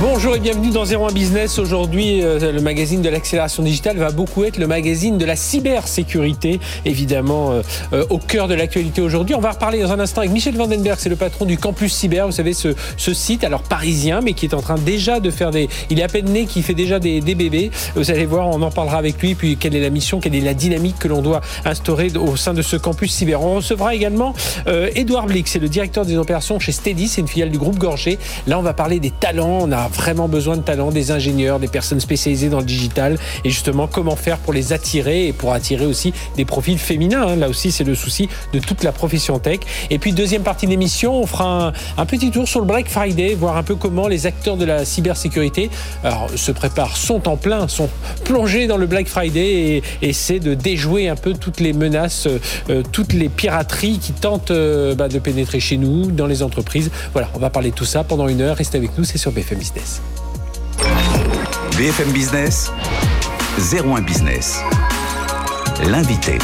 Bonjour et bienvenue dans 01 Business. Aujourd'hui, euh, le magazine de l'accélération digitale va beaucoup être le magazine de la cybersécurité, évidemment euh, euh, au cœur de l'actualité aujourd'hui. On va reparler dans un instant avec Michel Vandenberg, c'est le patron du Campus Cyber, vous savez, ce, ce, site, alors parisien, mais qui est en train déjà de faire des... Il est à peine né, qui fait déjà des, des, bébés. Vous allez voir, on en parlera avec lui, puis quelle est la mission, quelle est la dynamique que l'on doit instaurer au sein de ce Campus Cyber. On recevra également euh, Edouard Blick, c'est le directeur des opérations chez Steady, c'est une filiale du groupe Gorgé. Là, on va parler des talents, vraiment besoin de talents, des ingénieurs, des personnes spécialisées dans le digital et justement comment faire pour les attirer et pour attirer aussi des profils féminins. Hein. Là aussi, c'est le souci de toute la profession tech. Et puis, deuxième partie de l'émission, on fera un, petit tour sur le Black Friday, voir un peu comment les acteurs de la cybersécurité se préparent, sont en plein, sont plongés dans le Black Friday et essaient de déjouer un peu toutes les menaces, euh, toutes les pirateries qui tentent euh, bah, de pénétrer chez nous, dans les entreprises. Voilà, on va parler de tout ça pendant une heure. Restez avec nous, c'est sur BFM Business. BFM Business, 01 Business. L'invité.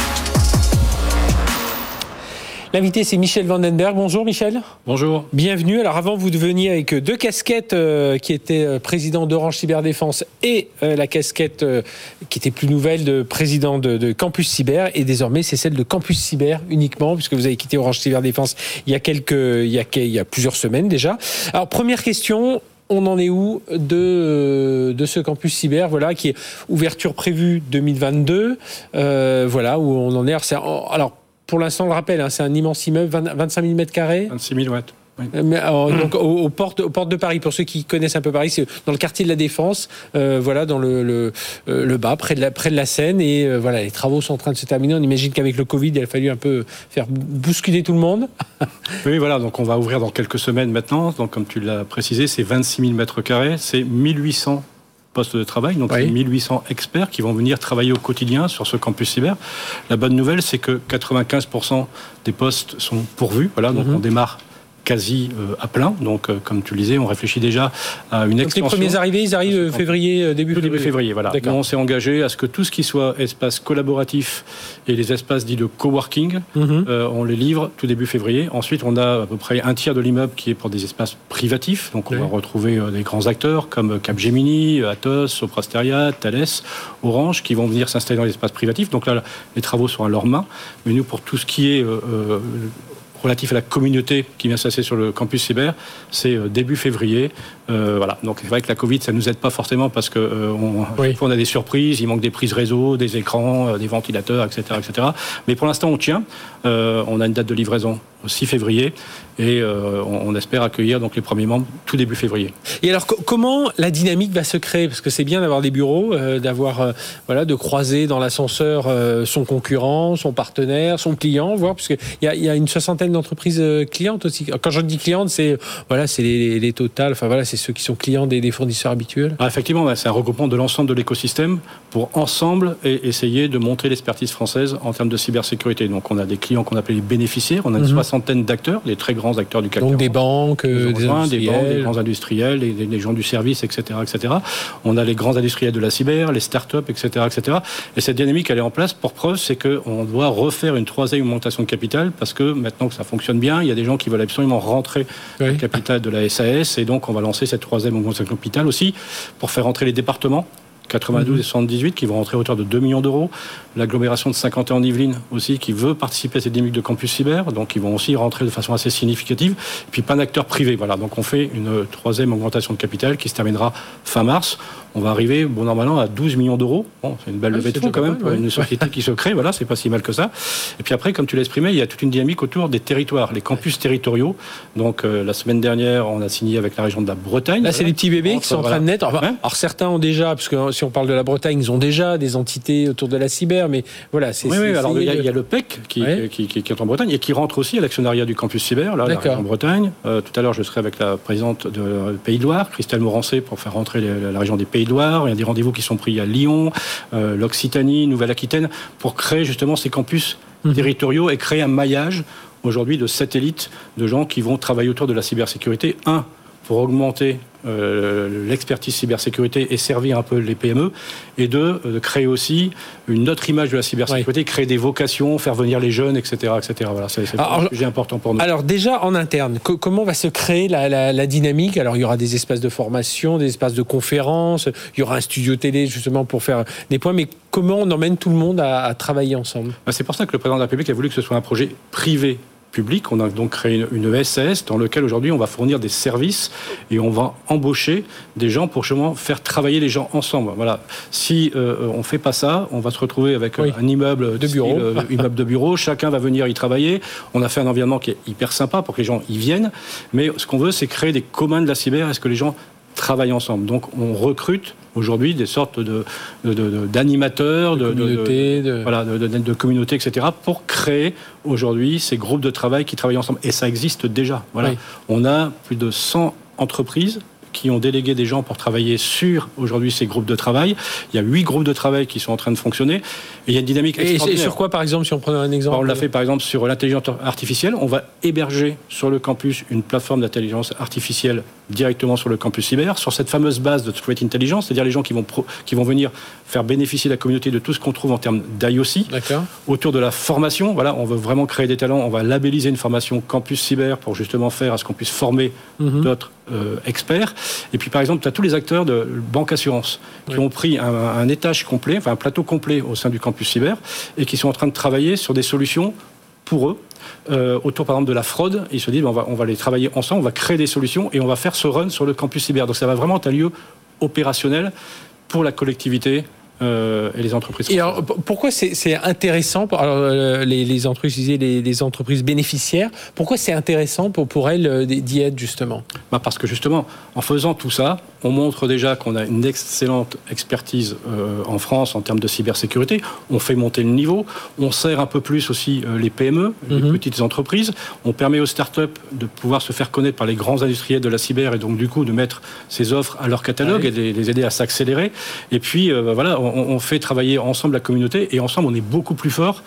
L'invité, c'est Michel Vandenberg. Bonjour Michel. Bonjour. Bienvenue. Alors avant, vous deveniez avec deux casquettes euh, qui étaient euh, président d'Orange Cyberdéfense et euh, la casquette euh, qui était plus nouvelle de président de, de, Campus Cyber. Et désormais, c'est celle de Campus Cyber uniquement, puisque vous avez quitté Orange Cyberdéfense il y a quelques, il y a, il y a plusieurs semaines déjà. Alors première question, on en est où de, de ce campus cyber, voilà, qui est ouverture prévue 2022, euh, voilà, où on en est. Alors, pour l'instant, le rappelle, hein, c'est un immense immeuble, 20, 25 000 mètres carrés. 26 000 watts. Oui. Mais, alors, donc, aux, aux, portes, aux portes de Paris, pour ceux qui connaissent un peu Paris, c'est dans le quartier de la Défense, euh, voilà, dans le, le, le, bas, près de la, près de la Seine. Et euh, voilà, les travaux sont en train de se terminer. On imagine qu'avec le Covid, il a fallu un peu faire bousculer tout le monde. oui, voilà, donc on va ouvrir dans quelques semaines maintenant. Donc, comme tu l'as précisé, c'est 26 000 mètres carrés, c'est 1800 postes de travail, donc oui. 1800 experts qui vont venir travailler au quotidien sur ce campus cyber. La bonne nouvelle, c'est que 95% des postes sont pourvus. Voilà, donc mm -hmm. on démarre quasi euh, à plein. Donc, euh, comme tu le disais, on réfléchit déjà à une Donc extension. les premiers arrivés, ils arrivent février, euh, début février. Début février, voilà. Nous, on s'est engagé à ce que tout ce qui soit espace collaboratif et les espaces dits de coworking, mm -hmm. euh, on les livre tout début février. Ensuite, on a à peu près un tiers de l'immeuble qui est pour des espaces privatifs. Donc, on oui. va retrouver des grands acteurs comme Capgemini, Atos, Soprasteria, Thales, Orange, qui vont venir s'installer dans les espaces privatifs. Donc là, les travaux sont à leurs mains. Mais nous, pour tout ce qui est euh, relatif à la communauté qui vient s'asseoir sur le campus cyber, c'est début février. Euh, voilà. Donc c'est vrai que la Covid, ça nous aide pas forcément parce que euh, on, oui. on, a des surprises, il manque des prises réseau, des écrans, euh, des ventilateurs, etc., etc. Mais pour l'instant, on tient. Euh, on a une date de livraison 6 février et euh, on, on, espère accueillir donc les premiers membres tout début février. Et alors comment la dynamique va se créer? Parce que c'est bien d'avoir des bureaux, euh, d'avoir voilà de croiser dans l'ascenseur son concurrent, son partenaire, son client, voir parce qu'il y a, y a une soixantaine d'entreprises clientes aussi. Quand je dis clientes, c'est voilà c'est les, les totales, enfin voilà c'est ceux qui sont clients des, des fournisseurs habituels. Ah, effectivement, c'est un regroupement de l'ensemble de l'écosystème pour ensemble et essayer de montrer l'expertise française en termes de cybersécurité. Donc on a des clients qu'on appelle les bénéficiaires. On a une mmh. Soixantaine d'acteurs, les très grands acteurs du CAC Donc des banques, des, des, banques, des grands industriels, des, des, gens du service, etc., etc. On a les grands industriels de la cyber, les startups, etc., etc. Et cette dynamique, elle est en place. Pour preuve, c'est qu'on doit refaire une troisième augmentation de capital parce que maintenant que ça fonctionne bien, il y a des gens qui veulent absolument rentrer oui. le capital de la SAS et donc on va lancer cette troisième augmentation de capital aussi pour faire entrer les départements 92 mmh. et 78 qui vont rentrer à hauteur de 2 millions d'euros. L'agglomération de 51 en Yvelines aussi qui veut participer à cette dynamique de campus cyber, donc ils vont aussi rentrer de façon assez significative. Et puis pas d'acteurs privés, voilà. Donc on fait une troisième augmentation de capital qui se terminera fin mars. On va arriver, bon normalement, à 12 millions d'euros. Bon, c'est une belle levée ah, de fonds quand même pour une société qui se crée, voilà, c'est pas si mal que ça. Et puis après, comme tu l'as exprimé, il y a toute une dynamique autour des territoires, les campus territoriaux. Donc euh, la semaine dernière, on a signé avec la région de la Bretagne. Là, c'est les petits bébés qui sont en train de naître. Alors, ouais. alors certains ont déjà, parce que si on parle de la Bretagne, ils ont déjà des entités autour de la cyber, mais voilà, c'est. Oui, oui, alors il y, a, il y, a le PEC qui, ouais. qui, qui, qui, est en Bretagne et qui rentre aussi à l'actionnariat du campus cyber, là, la région Bretagne. Euh, tout à l'heure, je serai avec la présidente de Pays de Loire, Christelle Morancé, pour faire rentrer les, la région des Pays de Loire. Il y a des rendez-vous qui sont pris à Lyon, euh, l'Occitanie, Nouvelle-Aquitaine, pour créer justement ces campus mmh. territoriaux et créer un maillage aujourd'hui de satellites de gens qui vont travailler autour de la cybersécurité. Un, pour augmenter euh, l'expertise cybersécurité et servir un peu les PME, et de, de, créer aussi une autre image de la cybersécurité, créer des vocations, faire venir les jeunes, etc. etc. Voilà, c'est un sujet important pour nous. Alors déjà, en interne, comment va se créer la, la, dynamique? Alors il y aura des espaces de formation, des espaces de conférences, il y aura un studio télé justement pour faire des points, mais comment on emmène tout le monde à, à travailler ensemble? Bah, C'est pour ça que le président de la République a voulu que ce soit un projet privé public. On a donc créé une, SAS dans lequel aujourd'hui on va fournir des services et on va embaucher des gens pour justement faire travailler les gens ensemble. Voilà. Si euh, on fait pas ça, on va se retrouver avec un immeuble de bureau, euh, immeuble de bureau. Chacun va venir y travailler. On a fait un environnement qui est hyper sympa pour que les gens y viennent. Mais ce qu'on veut, c'est créer des communs de la cyber. Est-ce que les gens travaillent ensemble Donc on recrute aujourd'hui des sortes de, d'animateurs, de, communautés, de, voilà, de, communautés, etc., pour créer aujourd'hui ces groupes de travail qui travaillent ensemble. Et ça existe déjà. Voilà. On a plus de 100 entreprises qui ont délégué des gens pour travailler sur aujourd'hui ces groupes de travail. Il y a huit groupes de travail qui sont en train de fonctionner. Et il y a une dynamique extraordinaire. Et sur quoi, par exemple, si on prenait un exemple On l'a fait, par exemple, sur l'intelligence artificielle. On va héberger sur le campus une plateforme d'intelligence artificielle directement sur le campus cyber, sur cette fameuse base de Threat Intelligence, c'est-à-dire les gens qui vont, qui vont venir faire bénéficier la communauté de tout ce qu'on trouve en termes d'IOC. Autour de la formation, voilà, on veut vraiment créer des talents. On va labelliser une formation campus cyber pour justement faire à ce qu'on puisse former mhm. d'autres euh, experts. Et puis, par exemple, tu as tous les acteurs de banque assurance qui ont pris un, étage complet, enfin un plateau complet au sein du campus cyber et qui sont en train de travailler sur des solutions pour eux euh, autour par exemple de la fraude. Ils se disent on va, on va les travailler ensemble, on va créer des solutions et on va faire ce run sur le campus cyber. Donc ça va vraiment être un lieu opérationnel pour la collectivité euh, et les entreprises. Et alors, pourquoi c'est intéressant alors, euh, les, les, entreprises, les, les, entreprises bénéficiaires, pourquoi c'est intéressant pour, pour elles euh, d'y être justement? Bah Parce que justement, en faisant tout ça, on montre déjà qu'on a une excellente expertise en France en termes de cybersécurité. On fait monter le niveau. On sert un peu plus aussi les PME, les mhm. petites entreprises. On permet aux startups de pouvoir se faire connaître par les grands industriels de la cyber et donc du coup de mettre ces offres à leur catalogue et de les aider à s'accélérer. Et puis bah, voilà, on, fait travailler ensemble la communauté et ensemble on est beaucoup plus fort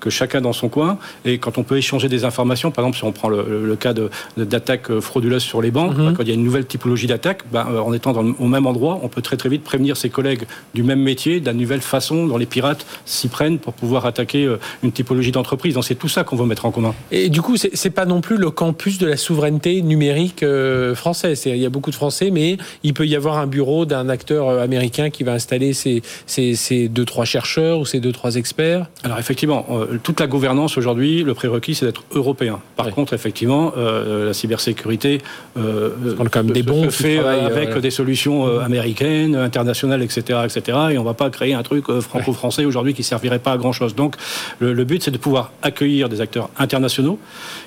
que chacun dans son coin. Et quand on peut échanger des informations, par exemple, si on prend le, cas d'attaques de, frauduleuses sur les banques, mhm. quand il y a une nouvelle typologie d'attaque, ben, euh, en étant au même endroit, on peut très très vite prévenir ses collègues du même métier, d'une nouvelle façon dont les pirates s'y prennent pour pouvoir attaquer euh, une typologie d'entreprise. Donc c'est tout ça qu'on veut mettre en commun. Et du coup, c'est pas non plus le campus de la souveraineté numérique euh, française. Il y a beaucoup de Français, mais il peut y avoir un bureau d'un acteur américain qui va installer ses, ses, deux trois chercheurs ou ses deux trois experts. Alors effectivement, euh, toute la gouvernance aujourd'hui, le prérequis, c'est d'être européen. Par contre, effectivement, euh, la cybersécurité euh, quand même des bons fait avec des solutions américaines, internationales, etc., etc. Et on ne va pas créer un truc franco-français aujourd'hui qui servirait pas à grand chose. Donc, le, le but, c'est de pouvoir accueillir des acteurs internationaux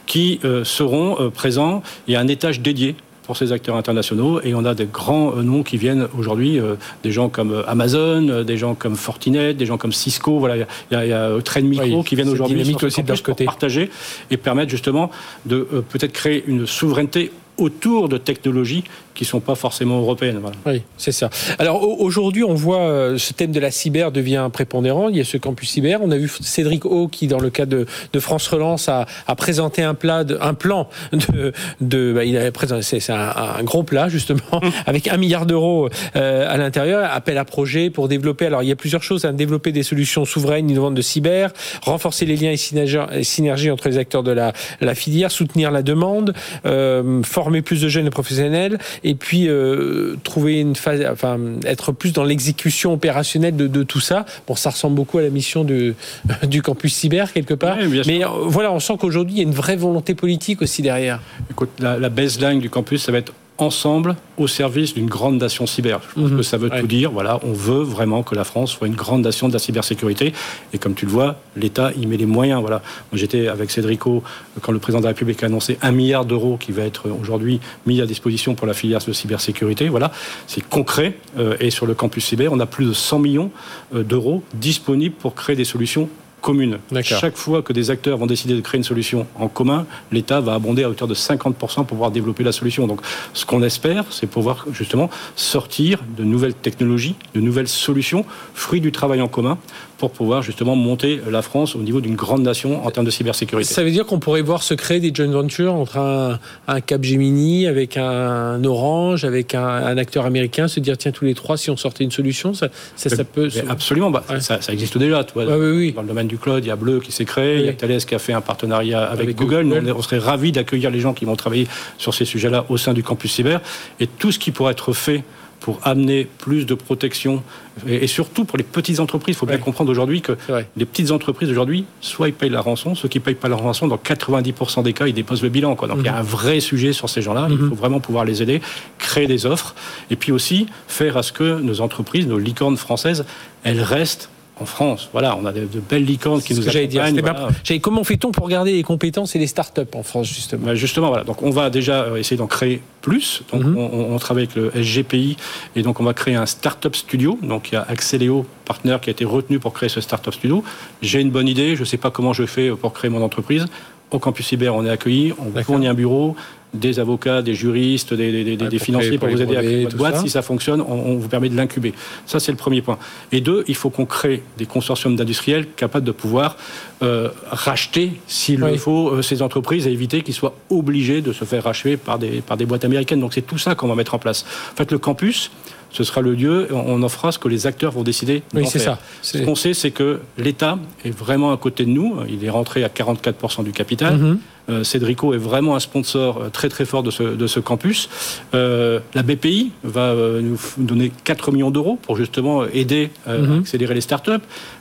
qui seront présents. Il y a un étage dédié pour ces acteurs internationaux. Et on a des grands euh, noms qui viennent aujourd'hui, euh, des gens comme euh, Amazon, des gens comme Fortinet, des gens comme Cisco. Voilà, il y a, il y a Trend Micro qui viennent aujourd'hui aussi de côté. partager et permettre justement de peut-être créer une souveraineté autour de technologies qui sont pas forcément européennes. Oui, c'est ça. Alors aujourd'hui, on voit euh, ce thème de la cyber devient prépondérant. Il y a ce campus cyber. On a vu Cédric O qui, dans le cadre de, France Relance, a, présenté un, plat un plan de. de bah, il a présenté, c'est un, gros plat justement avec un milliard d'euros euh, à l'intérieur. Appel à projet pour développer. Alors il y a plusieurs choses. à hein. développer des solutions souveraines innovantes de cyber, renforcer les liens et synergies entre les acteurs de la, la filière, soutenir la demande, euh, former plus de jeunes et professionnels et puis euh, trouver une phase, enfin être plus dans l'exécution opérationnelle de, tout ça. Bon, ça ressemble beaucoup à la mission de, du campus cyber quelque part. Mais euh, voilà, on sent qu'aujourd'hui il y a une vraie volonté politique aussi derrière. Écoute, la, la baseline du campus, ça va être ensemble au service d'une grande nation cyber. Je pense mhm. que ça veut tout dire. Voilà, on veut vraiment que la France soit une grande nation de la cybersécurité. Et comme tu le vois, l'État y met les moyens. Voilà, j'étais avec Cédrico quand le président de la République a annoncé un milliard d'euros qui va être aujourd'hui mis à disposition pour la filière de cybersécurité. Voilà, c'est concret. Euh, et sur le campus cyber, on a plus de 100 millions euh, d'euros disponibles pour créer des solutions commune. Chaque fois que des acteurs vont décider de créer une solution en commun, l'État va abonder à hauteur de 50% pour pouvoir développer la solution. Donc, ce qu'on espère, c'est pouvoir justement sortir de nouvelles technologies, de nouvelles solutions, fruits du travail en commun, pour pouvoir justement monter la France au niveau d'une grande nation en termes de cybersécurité. Ça veut dire qu'on pourrait voir se créer des joint ventures entre un, un Capgemini avec un Orange, avec un, acteur américain, se dire tiens tous les trois si on sortait une solution, ça, ça, peut. Absolument, bah, ça, existe déjà. Toi, oui, oui. Dans le domaine du cloud, il y a Bleu qui s'est créé, il y a Thales qui a fait un partenariat avec, Google. Nous, on serait ravis d'accueillir les gens qui vont travailler sur ces sujets-là au sein du campus cyber et tout ce qui pourrait être fait pour amener plus de protection et, surtout pour les petites entreprises. Il faut bien comprendre aujourd'hui que les petites entreprises aujourd'hui, soit ils payent la rançon, ceux qui ne payent pas la rançon, dans 90% des cas, ils déposent le bilan. Quoi. Donc il y a mhm. un vrai sujet sur ces gens-là. Il mhm. faut vraiment pouvoir les aider, créer des offres et puis aussi faire à ce que nos entreprises, nos licornes françaises, elles restent en France. Voilà, on a de, belles licornes qui nous accompagnent. Dire. comment fait-on pour garder les compétences et les startups en France, justement bah, Justement, voilà. Donc, on va déjà euh, essayer d'en créer plus. Donc, mhm. on, travaille avec le SGPI et donc on va créer un startup studio. Donc, il y a Axeléo, partenaire, qui a été retenu pour créer ce startup studio. J'ai une bonne idée, je ne sais pas comment je fais pour créer mon entreprise. Au campus cyber, on est accueilli, on fournit un bureau, des avocats, des juristes, des, financiers pour, vous aider à créer votre boîte. Si ça fonctionne, on, vous permet de l'incuber. Ça, c'est le premier point. Et deux, il faut qu'on crée des consortiums d'industriels capables de pouvoir euh, racheter, s'il le faut, euh, ces entreprises et éviter qu'ils soient obligés de se faire racheter par des, par des boîtes américaines. Donc c'est tout ça qu'on va mettre en place. En fait, le campus, ce sera le lieu, on en fera ce que les acteurs vont décider. Oui, c'est ça. Ce qu'on sait, c'est que l'État est vraiment à côté de nous. Il est rentré à 44% du capital. Euh, Cédrico est vraiment un sponsor euh, très très fort de ce, campus. Euh, la BPI va nous donner 4 millions d'euros pour justement aider à mhm. accélérer les startups.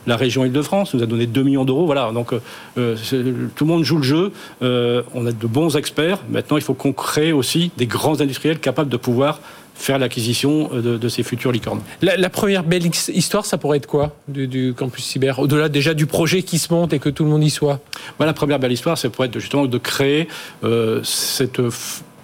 La région Île-de-France nous a donné 2 millions d'euros. Voilà, donc tout le monde joue le jeu. on a de bons experts. Maintenant, il faut qu'on crée aussi des grands industriels capables de pouvoir faire l'acquisition de, ces futures licornes. La, première belle histoire, ça pourrait être quoi du, campus cyber? Au-delà déjà du projet qui se monte et que tout le monde y soit bah, La première belle histoire, ça pourrait être justement de créer euh, cette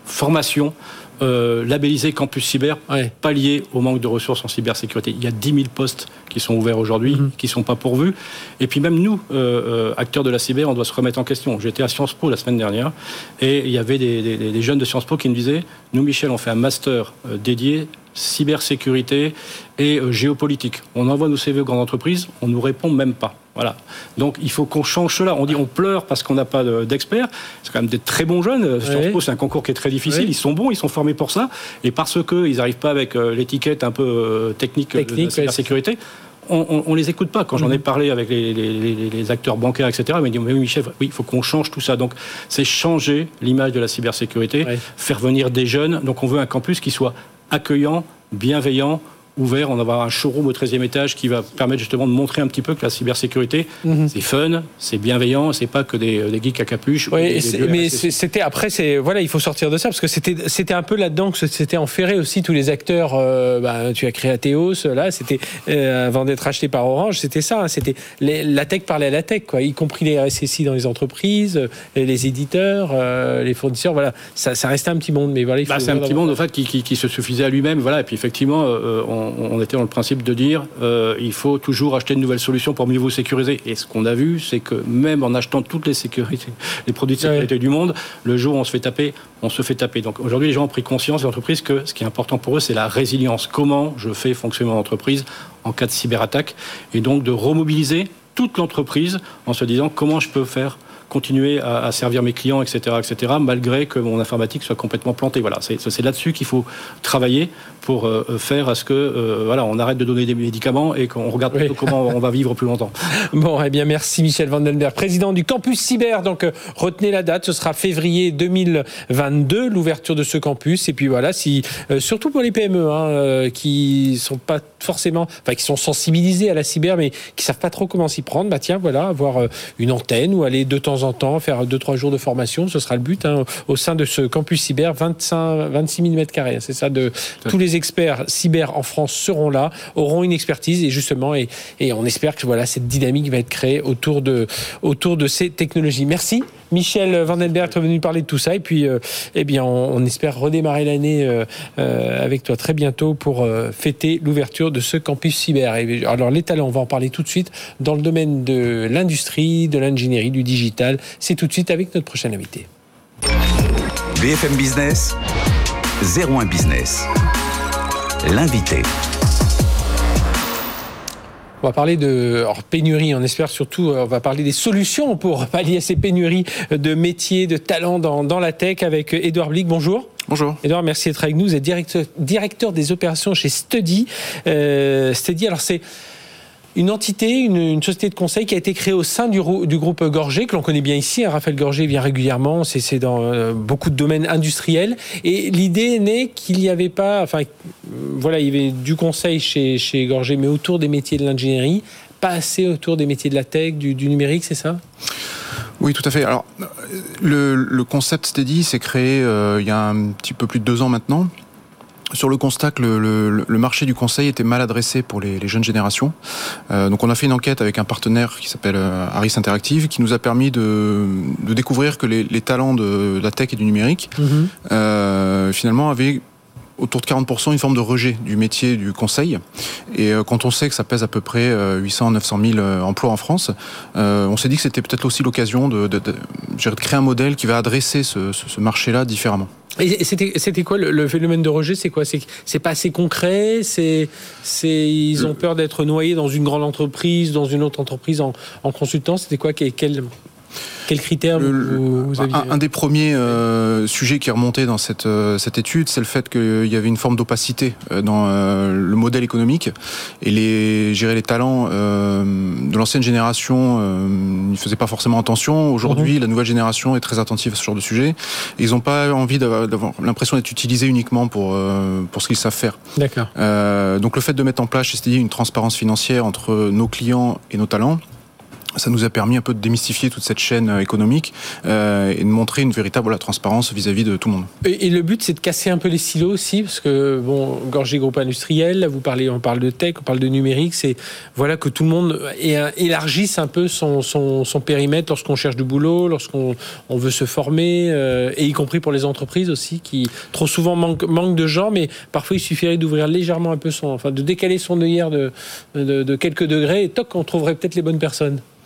formation euh, labellisé Campus Cyber, pas lié au manque de ressources en cybersécurité. Il y a 10 000 postes qui sont ouverts aujourd'hui, mhm. qui ne sont pas pourvus. Et puis même nous, euh, euh, acteurs de la cyber, on doit se remettre en question. J'étais à Sciences Po la semaine dernière et il y avait des, jeunes de Sciences Po qui me disaient, nous Michel, on fait un master dédié cybersécurité et géopolitique. On envoie nos CV aux grandes entreprises, on ne nous répond même pas. Voilà. Donc il faut qu'on change cela. On dit on pleure parce qu'on n'a pas d'experts. c'est quand même des très bons jeunes. c'est un concours qui est très difficile. Ils sont bons, ils sont formés pour ça. Et parce qu'ils n'arrivent pas avec euh, l'étiquette un peu euh, technique, technique, de la sécurité, on, ne les écoute pas. Quand j'en ai mhm. parlé avec les, acteurs bancaires, etc., ils m'ont dit, oui, Michel, oui, il faut qu'on change tout ça. Donc, c'est changer l'image de la cybersécurité, faire venir des jeunes. Donc, on veut un campus qui soit accueillant, bienveillant, ouvert. On va avoir un showroom au 13e étage qui va permettre justement de montrer un petit peu que la cybersécurité, mhm. c'est fun, c'est bienveillant, c'est pas que des, des geeks à capuche. Oui, mais c'était après, c'est voilà, il faut sortir de ça parce que c'était c'était un peu là-dedans que c'était enferré aussi tous les acteurs. Euh, bah, tu as créé Athéos, là, c'était euh, avant d'être acheté par Orange, c'était ça. Hein, c'était la tech parlait à la tech, quoi, y compris les RSSI dans les entreprises, euh, les éditeurs, les fournisseurs. Voilà, ça, ça restait un petit monde, mais voilà, bah, c'est un petit monde en fait qui, qui, se suffisait à lui-même. Voilà, et puis effectivement, on on, était dans le principe de dire euh, il faut toujours acheter une nouvelle solution pour mieux vous sécuriser. Et ce qu'on a vu, c'est que même en achetant toutes les sécurités, les produits de sécurité du monde, le jour où on se fait taper, on se fait taper. Donc aujourd'hui, les gens ont pris conscience, les entreprises, que ce qui est important pour eux, c'est la résilience. Comment je fais fonctionner mon entreprise en cas de cyberattaque? Et donc de remobiliser toute l'entreprise en se disant comment je peux faire continuer à, servir mes clients, etc., etc., malgré que mon informatique soit complètement plantée. Voilà, c'est là-dessus qu'il faut travailler pour euh, faire à ce que euh, voilà, on arrête de donner des médicaments et qu'on regarde comment on va vivre plus longtemps. Bon, eh bien, merci Michel Vandenberg, président du campus cyber. Donc, euh, retenez la date, ce sera février 2022, l'ouverture de ce campus. Et puis voilà, si surtout pour les PME hein, qui sont pas forcément, enfin, qui sont sensibilisés à la cyber, mais qui savent pas trop comment s'y prendre, bah tiens, voilà, avoir une antenne ou aller de temps en temps faire deux trois jours de formation, ce sera le but hein, au sein de ce campus cyber, 25, 26 000 mètres carrés. C'est ça de tous les experts cyber en France seront là, auront une expertise et justement, et, et on espère que voilà, cette dynamique va être créée autour de, autour de ces technologies. Merci. Michel Vandenberg est venu parler de tout ça. Et puis, eh bien, on, espère redémarrer l'année avec toi très bientôt pour fêter l'ouverture de ce campus cyber. alors, les talents, on va en parler tout de suite dans le domaine de l'industrie, de l'ingénierie, du digital. C'est tout de suite avec notre prochain invité. BFM Business, 01 Business. L'invité. On va parler de pénurie, on espère surtout, euh, on va parler des solutions pour pallier ces pénuries de métiers, de talents dans, la tech avec Edouard Blick. Bonjour. Bonjour. Edouard, merci d'être avec nous. Vous êtes directeur, directeur des opérations chez Study. Euh, Study, alors c'est une entité, une, société de conseil qui a été créée au sein du, groupe Gorgé, que l'on connaît bien ici. Hein. Raphaël Gorgé vient régulièrement, c'est dans euh, beaucoup de domaines industriels. Et l'idée n'est qu'il n'y avait pas, enfin, voilà, il y avait du conseil chez, chez Gorgé, mais autour des métiers de l'ingénierie, pas assez autour des métiers de la tech, du, numérique, c'est ça? Oui, tout à fait. Alors, le, concept Steady s'est créé euh, il y a un petit peu plus de deux ans maintenant sur le constat que le, marché du conseil était mal adressé pour les, jeunes générations. Euh, donc on a fait une enquête avec un partenaire qui s'appelle euh, Harris Interactive qui nous a permis de, découvrir que les, talents de, la tech et du numérique mhm. euh, finalement avaient autour de 40% une forme de rejet du métier du conseil. Et quand on sait que ça pèse à peu près 800 900 000 emplois en France, euh, on s'est dit que c'était peut-être aussi l'occasion de, créer un modèle qui va adresser ce, marché-là différemment. Et c'était quoi le, phénomène de rejet? C'est quoi? C'est pas assez concret? C'est ils ont peur d'être noyés dans une grande entreprise, dans une autre entreprise en, en consultant? C'était quoi? Quel, quels critères vous, aviez un, des premiers euh, sujets qui est remonté dans cette, euh, cette étude, c'est le fait qu'il y avait une forme d'opacité euh, dans le modèle économique et les, gérer les talents de l'ancienne génération ne faisaient pas forcément attention. Aujourd'hui, la nouvelle génération est très attentive à ce genre de sujet. ils n'ont pas envie d'avoir l'impression d'être utilisés uniquement pour, pour ce qu'ils savent faire. D'accord. donc le fait de mettre en place, c'est-à-dire une transparence financière entre nos clients et nos talents, ça nous a permis un peu de démystifier toute cette chaîne euh, économique euh, et de montrer une véritable transparence vis-à-vis de tout le monde. Et, le but, c'est de casser un peu les silos aussi, parce que bon, Gorgé Groupe Industriel, là, vous parlez, on parle de tech, on parle de numérique, c'est voilà que tout le monde élargisse un peu son, périmètre lorsqu'on cherche du boulot, lorsqu'on on veut se former, euh, et y compris pour les entreprises aussi, qui trop souvent manquent, manque de gens, mais parfois il suffirait d'ouvrir légèrement un peu son, enfin de décaler son œillère de quelques degrés, et toc, on trouverait peut-être les bonnes personnes.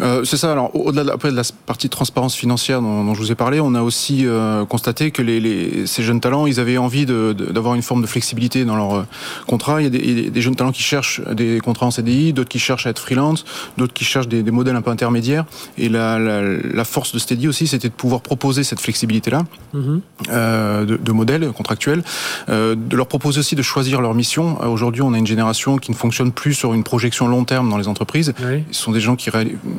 Euh, c'est ça. Alors, au-delà de, après de la partie transparence financière dont, je vous ai parlé, on a aussi euh, constaté que les, ces jeunes talents, ils avaient envie d'avoir une forme de flexibilité dans leur euh, contrat. Il y a des, jeunes talents qui cherchent des contrats en CDI, d'autres qui cherchent à être freelance, d'autres qui cherchent des, modèles un peu intermédiaires. Et la, la, force de Steady aussi, c'était de pouvoir proposer cette flexibilité-là mm-hmm. de, de, modèles contractuels, de leur proposer aussi de choisir leur mission. Aujourd'hui, on a une génération qui ne fonctionne plus sur une projection long terme dans les entreprises. Ce sont des gens qui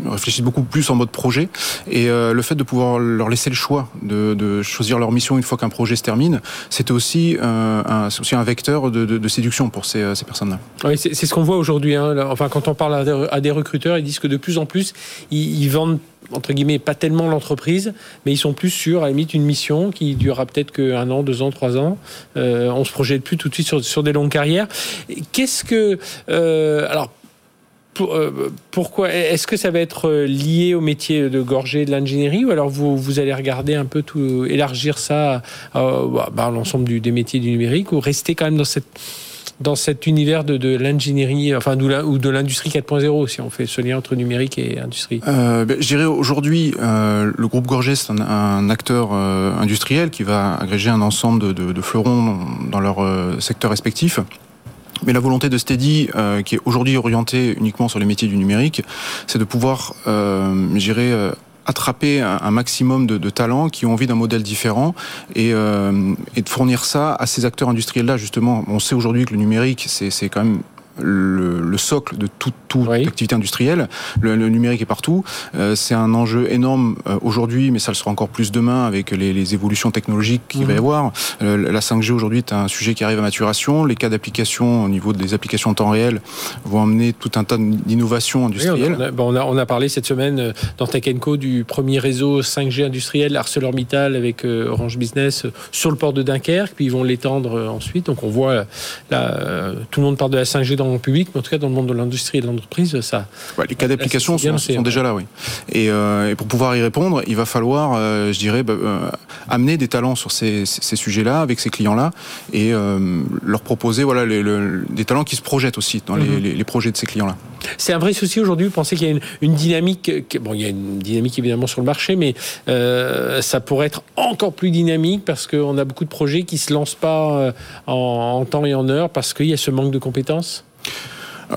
réfléchissent beaucoup plus en mode projet. Et euh, le fait de pouvoir leur laisser le choix de, choisir leur mission une fois qu'un projet se termine, c'était aussi, euh, un, aussi un vecteur de, séduction pour ces, ces personnes-là. C'est ce qu'on voit aujourd'hui. Hein. Enfin, quand on parle à des, recruteurs, ils disent que de plus en plus, ils, vendent entre guillemets, pas tellement l'entreprise, mais ils sont plus sur, à la limite, une mission qui durera peut-être qu'un an, deux ans, trois ans. Euh, on se projette plus tout de suite sur des longues carrières. Qu'est-ce que... alors, euh, pourquoi Est-ce que ça va être euh, lié au métier de gorgé de l'ingénierie ou alors vous, vous allez regarder un peu tout, élargir ça à, bah, l'ensemble des métiers du numérique ou rester quand même dans cette dans cet univers de, l'ingénierie, enfin ou de l'industrie 4.0, si on fait ce lien entre numérique et industrie? Euh, ben, Je dirais aujourd'hui, le groupe Gorgé, c'est un, acteur industriel qui va agréger un ensemble de, de fleurons dans leur secteur respectif. Mais la volonté de Steady, euh, qui est aujourd'hui orientée uniquement sur les métiers du numérique, c'est de pouvoir, euh, gérer euh, attraper un, maximum de, talents qui ont envie d'un modèle différent et, euh, et, de fournir ça à ces acteurs industriels-là, justement. On sait aujourd'hui que le numérique, c'est quand même le, socle de toute, activité industrielle. Le, numérique est partout. Euh, c'est un enjeu énorme euh, aujourd'hui, mais ça le sera encore plus demain avec les, évolutions technologiques qu'il va y mhm. avoir. Euh, la 5G aujourd'hui est un sujet qui arrive à maturation. Les cas d'application au niveau des applications en temps réel vont amener tout un tas d'innovations industrielles. on, a, on, a, parlé cette semaine dans Tech Co du premier réseau 5G industriel ArcelorMittal avec Orange Business sur le port de Dunkerque, puis ils vont l'étendre ensuite. Donc on voit là, tout le monde parle de la 5G dans public, mais en tout cas dans le monde de l'industrie et de l'entreprise, ça. les cas d'application sont, sont, déjà là, oui. Et, et, pour pouvoir y répondre, il va falloir, je dirais, bah, amener des talents sur ces, ces sujets-là avec ces clients-là et leur proposer voilà les, des talents qui se projettent aussi dans les, mhm. les, projets de ces clients-là. C'est un vrai souci aujourd'hui. Vous pensez qu'il y a une, dynamique Bon, il y a une dynamique évidemment sur le marché, mais ça pourrait être encore plus dynamique parce qu'on a beaucoup de projets qui se lancent pas en, en temps et en heure parce qu'il y a ce manque de compétences?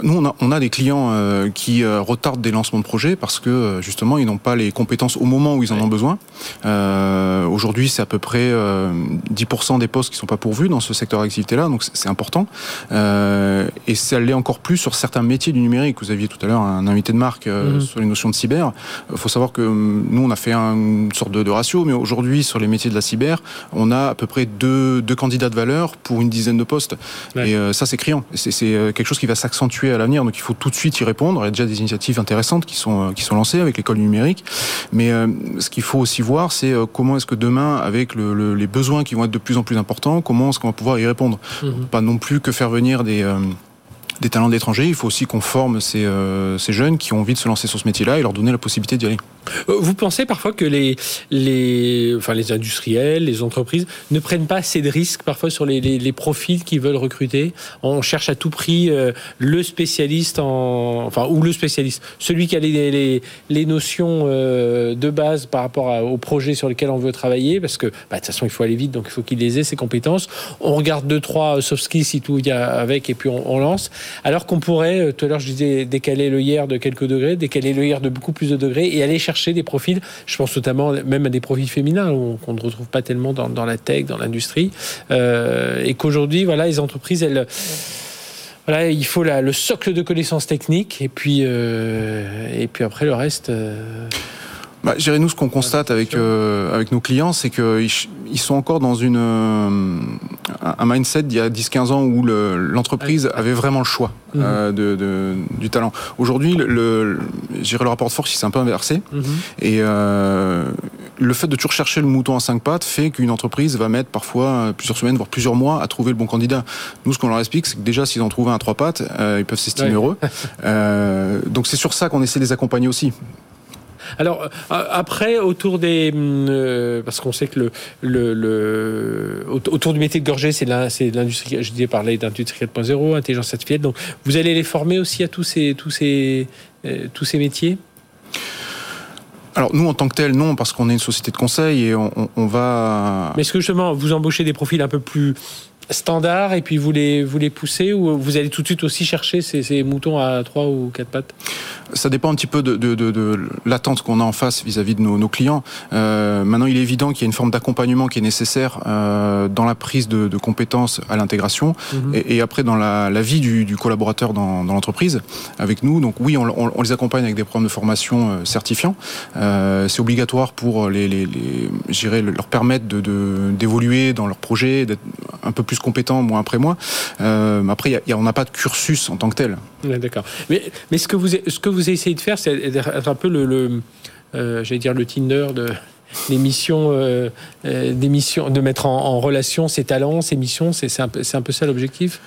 Nous, on a, on a des clients euh, qui euh, retardent des lancements de projets parce que euh, justement, ils n'ont pas les compétences au moment où ils en ont besoin. Aujourd'hui, c'est à peu près 10% des postes qui sont pas pourvus dans ce secteur d'activité-là, donc c'est important. et ça l'est encore plus sur certains métiers du numérique. Vous aviez tout à l'heure un invité de marque mhm. sur les notions de cyber. Il faut savoir que nous, on a fait une sorte de, de ratio, mais aujourd'hui, sur les métiers de la cyber, on a à peu près deux, deux candidats de valeur pour une dizaine de postes. Et ça, c'est criant. C'est quelque chose qui va s'accentuer à l'avenir, donc il faut tout de suite y répondre. Il y a déjà des initiatives intéressantes qui sont, euh, qui sont lancées avec l'école numérique. Mais euh, ce qu'il faut aussi voir, c'est euh, comment est-ce que demain, avec le, les besoins qui vont être de plus en plus importants, comment est-ce qu'on va pouvoir y répondre. Mhm. Pas non plus que faire venir des des talents d'étrangers, il faut aussi qu'on forme ces, euh, ces, jeunes qui ont envie de se lancer sur ce métier-là et leur donner la possibilité d'y aller. Euh, vous pensez parfois que les, industriels, les entreprises ne prennent pas assez de risques parfois sur les, profils qu'ils veulent recruter? On cherche à tout prix euh, le spécialiste, en, enfin, ou le spécialiste, celui qui a les, notions de base par rapport au projet sur lequel on veut travailler, parce que bah, de toute façon il faut aller vite, donc il faut qu'il les ait, ses compétences. On regarde deux, trois soft skills si tout a avec, et puis on lance alors qu'on pourrait, euh, tout à l'heure je disais, décaler le hier de quelques degrés, décaler le hier de beaucoup plus de degrés et aller chercher des profils, je pense notamment même à des profils féminins qu'on ne retrouve pas tellement dans, la tech, dans l'industrie, euh, et qu'aujourd'hui, voilà, les entreprises, elles... Voilà, il faut le socle de connaissances techniques et puis, euh, et puis après le reste. Bah, nous, ce qu'on constate avec, euh, avec nos clients, c'est qu'ils ils sont encore dans une, euh, un mindset d'il y a 10-15 ans où l'entreprise avait vraiment le choix mhm. euh, de, de, du talent. Aujourd'hui, le, le, le rapport de force, il s'est un peu inversé. Mhm. Et le fait de toujours chercher le mouton à cinq pattes fait qu'une entreprise va mettre parfois plusieurs semaines, voire plusieurs mois à trouver le bon candidat. Nous, ce qu'on leur explique, c'est que déjà, s'ils ont trouvé un trois pattes, ils peuvent s'estimer heureux. donc c'est sur ça qu'on essaie de les accompagner aussi. Alors euh, après, autour des, hum, euh, parce qu'on sait que le, le, le, autour du métier de gorgé, c'est l'industrie. Je disais parler d'industrie 4.0, intelligence artificielle. Donc vous allez les former aussi à tous ces tous ces euh, tous ces métiers? Alors nous, en tant que tel, non, parce qu'on est une société de conseil et on, on va. Mais est-ce que justement, vous embauchez des profils un peu plus standard et puis vous les, vous les poussez ou vous allez tout de suite aussi chercher ces, ces moutons à trois ou quatre pattes? Ça dépend un petit peu de, de, de, de l'attente qu'on a en face vis-à-vis de nos, nos clients. Euh, maintenant, il est évident qu'il y a une forme d'accompagnement qui est nécessaire euh, dans la prise de, compétences à l'intégration mhm. et, et, après dans la, la vie du, du collaborateur dans, dans l'entreprise avec nous. Donc oui, on, on, on, les accompagne avec des programmes de formation euh, certifiants. Euh, c'est obligatoire pour les, les, les leur permettre d'évoluer dans leur projet, d'être un peu plus compétent mois après mois. Euh, après, a, on n'a pas de cursus en tant que tel. D'accord. Mais, mais ce, que vous, ce que vous essayez de faire, c'est être un peu le, euh, j'allais dire le Tinder de l'émission, euh, euh de mettre en, en, relation ses talents, ses missions. C'est un, un peu ça l'objectif?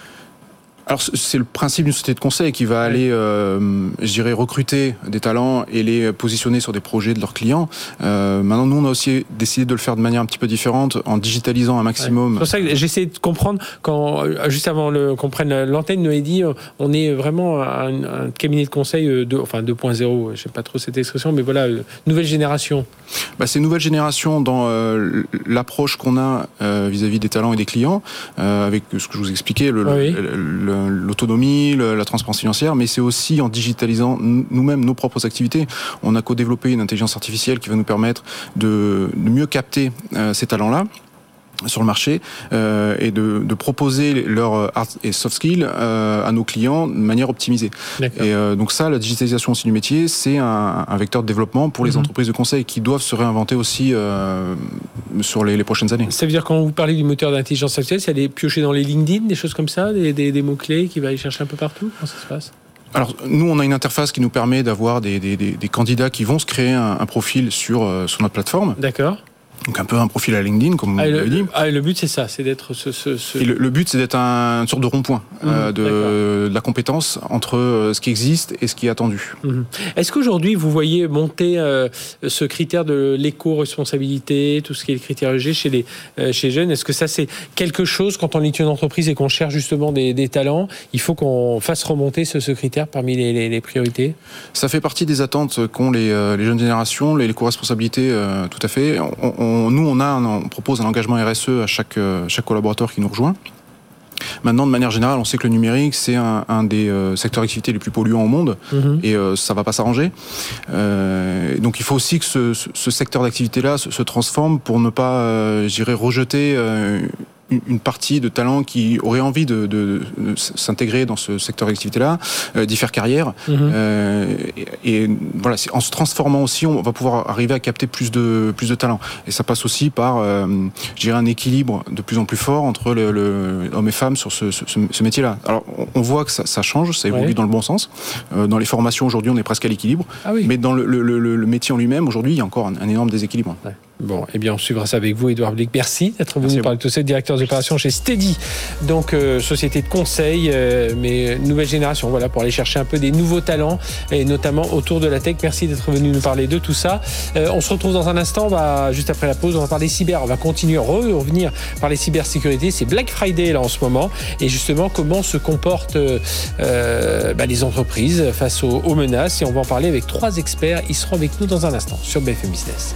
Alors c'est le principe d'une société de conseil qui va aller, euh, je dirais, recruter des talents et les positionner sur des projets de leurs clients. Euh, maintenant, nous, on a aussi décidé de le faire de manière un petit peu différente en digitalisant un maximum. C'est pour ça que j'essaie de comprendre quand, euh, juste avant qu'on prenne l'antenne, Noé dit, on est vraiment un, un cabinet de conseil, de, enfin 2.0, je sais pas trop cette expression, mais voilà, nouvelle génération. Bah, c'est nouvelle génération dans euh, l'approche qu'on a vis-à-vis -vis des talents et des clients, avec ce que je vous expliquais, le, ah le l'autonomie, la transparence financière, mais c'est aussi en digitalisant nous-mêmes nos propres activités. On a co-développé une intelligence artificielle qui va nous permettre de, mieux capter euh, ces talents-là sur le marché euh, et de, de, proposer leurs hard et soft skills euh, à nos clients de manière optimisée. Et euh, donc ça, la digitalisation aussi du métier, c'est un, un, vecteur de développement pour les mhm. entreprises de conseil qui doivent se réinventer aussi euh, sur les, les, prochaines années. Ça veut dire quand vous parlez du moteur d'intelligence artificielle, c'est aller piocher dans les LinkedIn, des choses comme ça, des, des, des mots-clés qui va aller chercher un peu partout? Comment ça se passe? Alors nous, on a une interface qui nous permet d'avoir des, des, des, candidats qui vont se créer un, un profil sur, sur notre plateforme. D'accord. Donc un peu un profil à LinkedIn, comme ah, vous l'avez dit. Ah, le but c'est ça, c'est d'être ce, ce, ce... Et le, but c'est d'être un, une sorte de rond-point mmh, euh, de, de, la compétence entre euh, ce qui existe et ce qui est attendu. Mmh. Est-ce qu'aujourd'hui vous voyez monter euh, ce critère de l'éco-responsabilité, tout ce qui est le critère EG chez les chez jeunes? Est-ce que ça c'est quelque chose quand on est une entreprise et qu'on cherche justement des, des talents, il faut qu'on fasse remonter ce, ce, critère parmi les, les, les, priorités? Ça fait partie des attentes qu'ont les, les jeunes générations, l'éco-responsabilité, tout à fait. On, on nous, on, a, on propose un engagement RSE à chaque, euh, chaque collaborateur qui nous rejoint. Maintenant, de manière générale, on sait que le numérique, c'est un, un, des euh, secteurs d'activité les plus polluants au monde Mhm. mmh. et euh, ça va pas s'arranger. Euh, donc, il faut aussi que ce, ce secteur d'activité-là se, se, transforme pour ne pas, je dirais, rejeter une partie de talents qui auraient envie de, de, de s'intégrer dans ce secteur d'activité-là, euh, d'y faire carrière. Mmh. Euh, et, et, voilà, en se transformant aussi, on va pouvoir arriver à capter plus de plus de talents. Et ça passe aussi par, euh, je dirais, un équilibre de plus en plus fort entre le, le hommes et femmes sur ce, ce, ce métier-là. Alors, on, voit que ça, ça change, ça évolue ouais. dans le bon sens. Euh, dans les formations aujourd'hui, on est presque à l'équilibre. Ah oui. Mais dans le, le, le, métier en lui-même, aujourd'hui, il y a encore un, un énorme déséquilibre. Ouais. Bon, eh bien, on suivra ça avec vous, Edouard Blick. Merci d'être venu parler de tout ça, directeur d'opération chez Steady, donc euh, société de conseil, euh, mais nouvelle génération, voilà, pour aller chercher un peu des nouveaux talents, et notamment autour de la tech. Merci d'être venu nous parler de tout ça. Euh, on se retrouve dans un instant, va, juste après la pause, on va parler cyber, on va continuer à revenir par les cybersécurités. C'est Black Friday là en ce moment, et justement, comment se comportent euh, bah, les entreprises face aux, aux menaces, et on va en parler avec trois experts. Ils seront avec nous dans un instant sur BFM Business.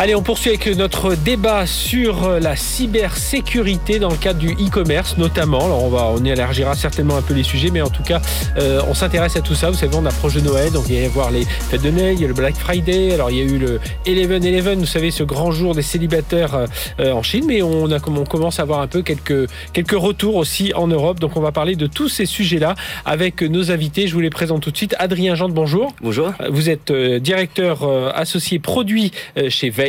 Allez, on poursuit avec notre débat sur la cybersécurité dans le cadre du e-commerce notamment. Alors on va, on élargira certainement un peu les sujets, mais en tout cas, euh, on s'intéresse à tout ça. Vous savez, on approche de Noël, donc il va y avoir les fêtes de Noël, il y a le Black Friday. Alors il y a eu le 11-11, vous savez, ce grand jour des célibataires euh, en Chine, mais on, a, on commence à avoir un peu quelques, quelques retours aussi en Europe. Donc on va parler de tous ces sujets-là avec nos invités. Je vous les présente tout de suite. Adrien Jean, bonjour. Bonjour. Vous êtes euh, directeur associé produit chez Veil.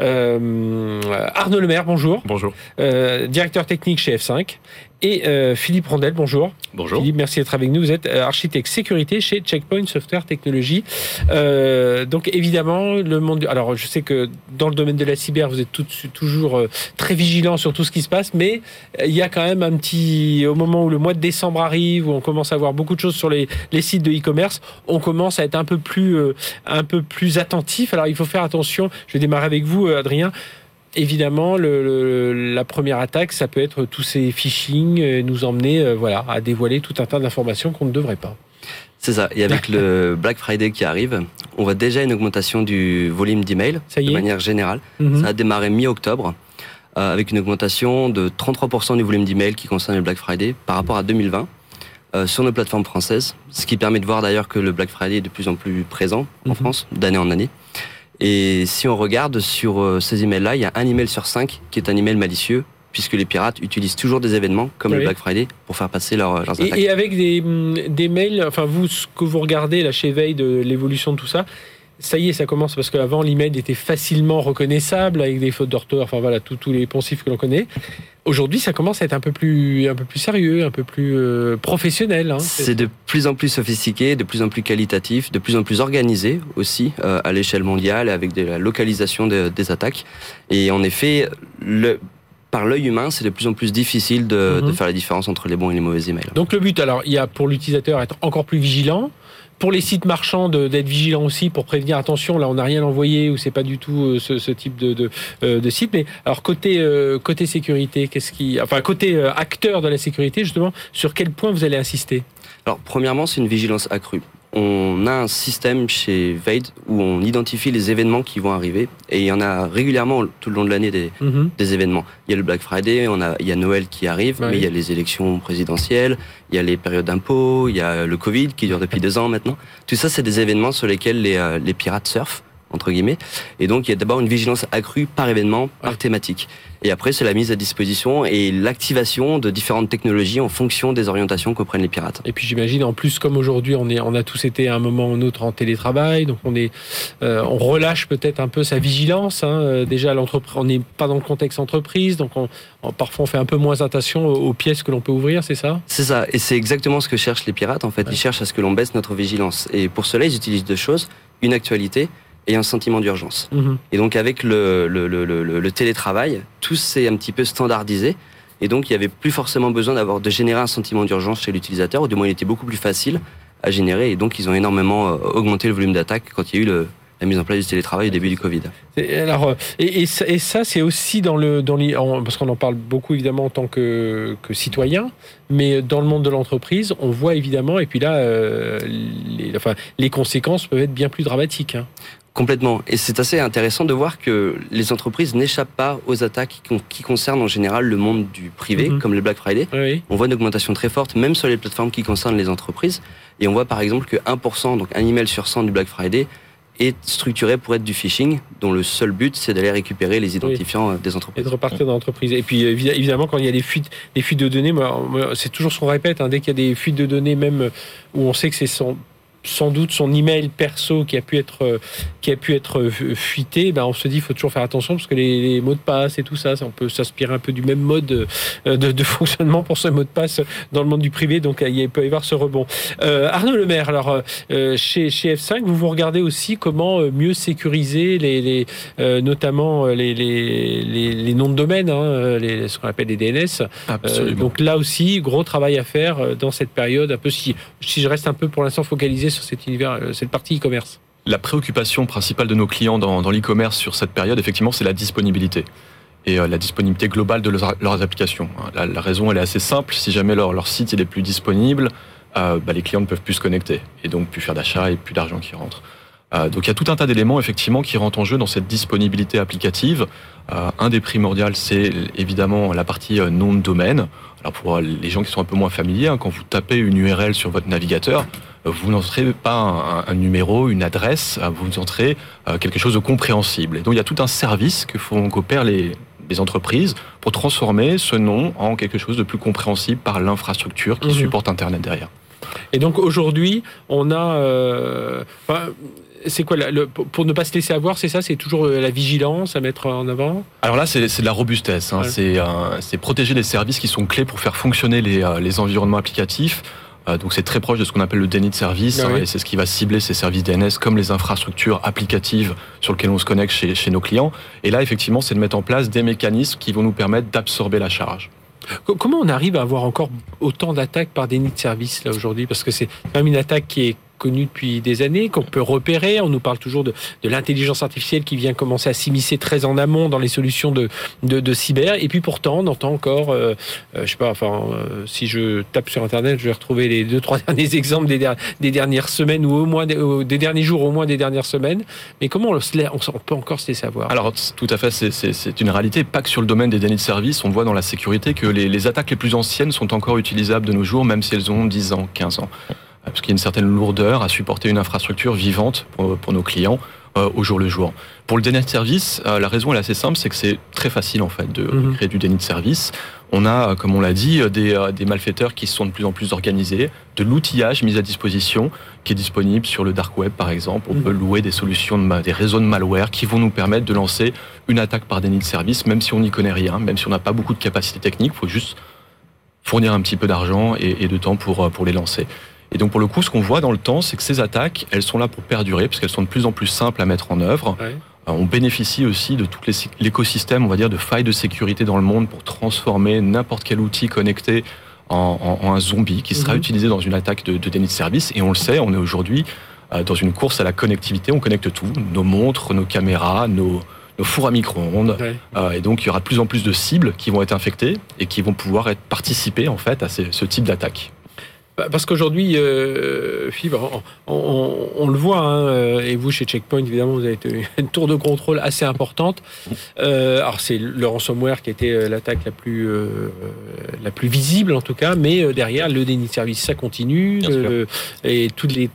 Euh, Arnaud Lemaire, bonjour. Bonjour. Euh, directeur technique chez F5. Et euh, Philippe Rondel, bonjour. Bonjour. Philippe, merci d'être avec nous. Vous êtes architecte sécurité chez Checkpoint Software Technologies. Euh, donc évidemment, le monde. Alors je sais que dans le domaine de la cyber, vous êtes tout, toujours euh, très vigilant sur tout ce qui se passe, mais il y a quand même un petit. Au moment où le mois de décembre arrive, où on commence à voir beaucoup de choses sur les, les sites de e-commerce, on commence à être un peu plus, euh, un peu plus attentif. Alors il faut faire attention. Je vais démarrer avec vous, Adrien évidemment, le, le, la première attaque, ça peut être tous ces phishing, euh, nous emmener euh, voilà, à dévoiler tout un tas d'informations qu'on ne devrait pas. C'est ça. Et avec le Black Friday qui arrive, on voit déjà une augmentation du volume d'emails de manière générale. Mhm. Mm -hmm. Ça a démarré mi-octobre euh, avec une augmentation de 33% du volume d'emails qui concerne le Black Friday par rapport à 2020 euh, sur nos plateformes françaises. Ce qui permet de voir d'ailleurs que le Black Friday est de plus en plus présent en Mhm. mm -hmm. France, d'année en année. Et si on regarde sur euh, ces emails-là, il y a un email sur cinq qui est un email malicieux, puisque les pirates utilisent toujours des événements comme oui. le Black Friday pour faire passer leur, leurs attaques. Et, et avec des, des, mails, enfin vous, ce que vous regardez là chez Veille de l'évolution de tout ça, ça y est, ça commence parce qu'avant l'email était facilement reconnaissable avec des fautes d'orthographe, enfin voilà, tous les poncifs que l'on connaît. Aujourd'hui, ça commence à être un peu plus, un peu plus sérieux, un peu plus euh, professionnel. Hein. C'est de plus en plus sophistiqué, de plus en plus qualitatif, de plus en plus organisé aussi euh, à l'échelle mondiale avec de la localisation de, des attaques. Et en effet, le, par l'œil humain, c'est de plus en plus difficile de, de, faire la différence entre les bons et les mauvais emails. Donc le but, alors, il y a pour l'utilisateur être encore plus vigilant. Pour les sites marchands, d'être vigilant aussi pour prévenir attention, là on n'a rien envoyé ou c'est pas du tout euh, ce, ce, type de, de, euh, de, site. Mais alors côté euh, côté sécurité, qu'est-ce qui, enfin côté acteur de la sécurité justement, sur quel point vous allez insister? Alors premièrement, c'est une vigilance accrue on a un système chez Vade où on identifie les événements qui vont arriver et il y en a régulièrement tout le long de l'année des, mm -hmm. des, événements. Il y a le Black Friday, on a, il y a Noël qui arrive, mais il y a les élections présidentielles, il y a les périodes d'impôts, il y a le Covid qui dure depuis deux ans maintenant. Tout ça, c'est des événements sur lesquels les, euh, les pirates surfent entre guillemets. Et donc il y a d'abord une vigilance accrue par événement, par thématique. Et après, c'est la mise à disposition et l'activation de différentes technologies en fonction des orientations que prennent les pirates. Et puis j'imagine, en plus, comme aujourd'hui, on, est, on a tous été à un moment ou un autre en télétravail, donc on, est, euh, on relâche peut-être un peu sa vigilance. Hein. Euh, déjà, on n'est pas dans le contexte entreprise, donc on, parfois on fait un peu moins attention aux, pièces que l'on peut ouvrir, c'est ça? C'est ça, et c'est exactement ce que cherchent les pirates. En fait, ils cherchent à ce que l'on baisse notre vigilance. Et pour cela, ils utilisent deux choses une actualité et un sentiment d'urgence. Mhm. Et donc avec le, le, le, le télétravail, tout s'est un petit peu standardisé. Et donc il n'y avait plus forcément besoin d'avoir de générer un sentiment d'urgence chez l'utilisateur, ou du moins il était beaucoup plus facile à générer. Et donc ils ont énormément euh, augmenté le volume d'attaques quand il y a eu le, la mise en place du télétravail au début du Covid. Et, alors, euh, et, et ça, c'est aussi dans le, dans les, parce qu'on en parle beaucoup évidemment en tant que, que, citoyen, mais dans le monde de l'entreprise, on voit évidemment, et puis là, euh, les, enfin, les conséquences peuvent être bien plus dramatiques. Hein. Complètement. Et c'est assez intéressant de voir que les entreprises n'échappent pas aux attaques qui, concernent en général le monde du privé, mhm. comme le Black Friday. On voit une augmentation très forte, même sur les plateformes qui concernent les entreprises. Et on voit par exemple que 1%, donc un email sur 100 du Black Friday, est structuré pour être du phishing, dont le seul but, c'est d'aller récupérer les identifiants euh, des entreprises. Et de repartir dans l'entreprise. Et puis, évidemment, quand il y a des fuites, des fuites de données, c'est toujours ce qu'on répète, hein, dès qu'il y a des fuites de données, même où on sait que c'est son sans doute son email perso qui a pu être euh, qui a pu être euh, fuité, ben on se dit il faut toujours faire attention parce que les, mots de passe et tout ça, on peut s'inspirer un peu du même mode euh, de, fonctionnement pour ce mot de passe dans le monde du privé, donc il peut y avoir ce rebond. Arnaud Lemaire, alors chez, chez F5, vous vous regardez aussi comment mieux sécuriser les, notamment les, les, noms de domaine, hein, les, ce qu'on appelle les DNS. donc là aussi, gros travail à faire dans cette période. Un peu si si je reste un peu pour l'instant focalisé sur euh, cette partie e-commerce La préoccupation principale de nos clients dans, l'e-commerce sur cette période, effectivement, c'est la disponibilité et euh, la disponibilité globale de leurs, applications. La, raison, elle est assez simple. Si jamais leur, site il est plus disponible, euh, bah, les clients ne peuvent plus se connecter et donc plus faire d'achats et plus d'argent qui rentre. donc il y a tout un tas d'éléments effectivement qui rentrent en jeu dans cette disponibilité applicative. un des primordiaux, c'est évidemment la partie nom de domaine. Alors pour les gens qui sont un peu moins familiers, hein, quand vous tapez une URL sur votre navigateur, vous n'entrez pas un, numéro, une adresse, vous entrez euh, quelque chose de compréhensible. Et donc il y a tout un service que font qu'opèrent les, entreprises pour transformer ce nom en quelque chose de plus compréhensible par l'infrastructure qui mhm. supporte Internet derrière. Et donc aujourd'hui, on a... Euh, c'est quoi pour ne pas se laisser avoir c'est ça c'est toujours euh, la vigilance à mettre en avant? Alors là c'est de la robustesse hein. c'est protéger les services qui sont clés pour faire fonctionner les environnements applicatifs euh, donc c'est très proche de ce qu'on appelle le déni de service, ah et c'est ce qui va cibler ces services DNS comme les infrastructures applicatives sur lesquelles on se connecte chez, chez nos clients. Et là, effectivement, c'est de mettre en place des mécanismes qui vont nous permettre d'absorber la charge. Comment on arrive à avoir encore autant d'attaques par déni de service là aujourd'hui? Parce que c'est même une attaque qui est connu depuis des années, qu'on peut repérer. On nous parle toujours de, l'intelligence artificielle qui vient commencer à s'immiscer très en amont dans les solutions de, cyber. Et puis pourtant, on entend encore, euh, euh je sais pas, enfin, euh, si je tape sur Internet, je vais retrouver les deux, trois derniers exemples des, dernières semaines ou au moins des, derniers jours, au moins des dernières semaines. Mais comment on, peut encore se laisser avoir? Alors, tout à fait, c'est une réalité, pas que sur le domaine des dénis de service. On voit dans la sécurité que les, les attaques les plus anciennes sont encore utilisables de nos jours, même si elles ont 10 ans, 15 ans parce qu'il y a une certaine lourdeur à supporter une infrastructure vivante pour, nos clients euh, au jour le jour. Pour le déni de service, euh, la raison est assez simple, c'est que c'est très facile en fait de mhm. créer du déni de service. On a, comme on l'a dit, des, des, malfaiteurs qui sont de plus en plus organisés, de l'outillage mis à disposition qui est disponible sur le dark web par exemple. On mhm. peut louer des solutions, de, des réseaux de malware qui vont nous permettre de lancer une attaque par déni de service, même si on n'y connaît rien, même si on n'a pas beaucoup de capacités techniques, il faut juste fournir un petit peu d'argent et, et de temps pour, pour les lancer. Et donc pour le coup, ce qu'on voit dans le temps, c'est que ces attaques, elles sont là pour perdurer, parce qu'elles sont de plus en plus simples à mettre en œuvre. Euh, on bénéficie aussi de tout l'écosystème, on va dire, de failles de sécurité dans le monde pour transformer n'importe quel outil connecté en, un zombie qui sera mhm. utilisé dans une attaque de, de déni de service. Et on le sait, on est aujourd'hui euh, dans une course à la connectivité, on connecte tout, nos montres, nos caméras, nos, fours à micro-ondes. Euh, et donc il y aura de plus en plus de cibles qui vont être infectées et qui vont pouvoir être participer en fait à ce type d'attaque. Bah, parce qu'aujourd'hui, euh, on, le voit, hein, euh, et vous chez Checkpoint, évidemment, vous avez une tour de contrôle assez importante. Euh, alors c'est le ransomware qui était euh, l'attaque la plus la plus visible en tout cas, mais derrière le déni de service, ça continue, et toutes les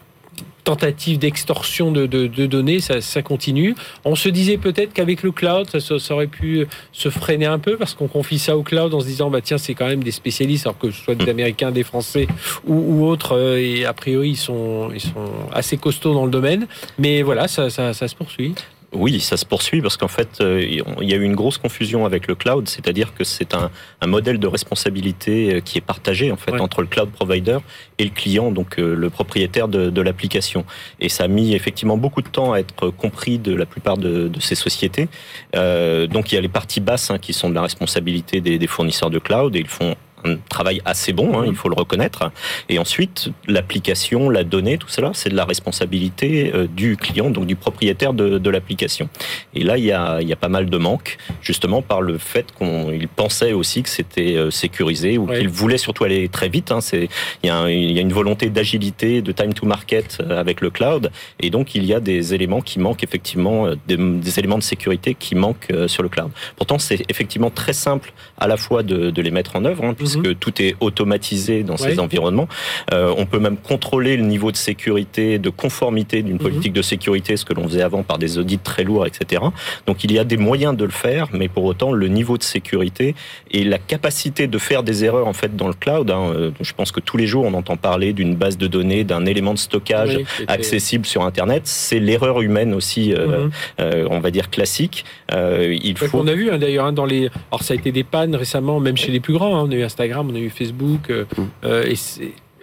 tentatives d'extorsion de, données, ça, continue. On se disait peut-être qu'avec le cloud, ça, aurait pu se freiner un peu parce qu'on confie ça au cloud en se disant bah tiens c'est quand même des spécialistes alors que ce soit des mmh. Américains, des Français ou, autres et a priori ils sont ils sont assez costauds dans le domaine. Mais voilà, ça, ça se poursuit. Oui, ça se poursuit parce qu'en fait, euh, il y a eu une grosse confusion avec le cloud, c'est-à-dire que c'est un, modèle de responsabilité euh, qui est partagé en fait entre le cloud provider et le client, donc euh, le propriétaire de, l'application. Et ça a mis effectivement beaucoup de temps à être compris de la plupart de, ces sociétés. donc il y a les parties basses hein, qui sont de la responsabilité des, des fournisseurs de cloud et ils font un travail assez bon, hein, il faut le reconnaître. Et ensuite, l'application, la donnée, tout cela, c'est de la responsabilité euh, du client, donc du propriétaire de, de l'application. Et là, il y, a, il y a pas mal de manques, justement par le fait qu'il pensait aussi que c'était euh, sécurisé ou qu'il voulait surtout aller très vite. Hein. Il, y a il y a une volonté d'agilité, de time to market euh, avec le cloud. Et donc, il y a des éléments qui manquent effectivement, des, des éléments de sécurité qui manquent sur le cloud. Pourtant, c'est effectivement très simple à la fois de, de les mettre en œuvre, hein, que mhm. tout est automatisé dans ces environnements. Euh, on peut même contrôler le niveau de sécurité, de conformité d'une mhm. politique de sécurité, ce que l'on faisait avant par des audits très lourds, etc. Donc il y a des moyens de le faire, mais pour autant le niveau de sécurité et la capacité de faire des erreurs en fait dans le cloud. Hein, euh, je pense que tous les jours on entend parler d'une base de données, d'un élément de stockage accessible sur Internet. C'est l'erreur humaine aussi, euh, mhm. on va dire classique. il faut. On a vu hein, d'ailleurs hein, dans les. Alors ça a été des pannes récemment, même chez les plus grands. on a eu Instagram, on a eu Facebook, euh, mm. euh,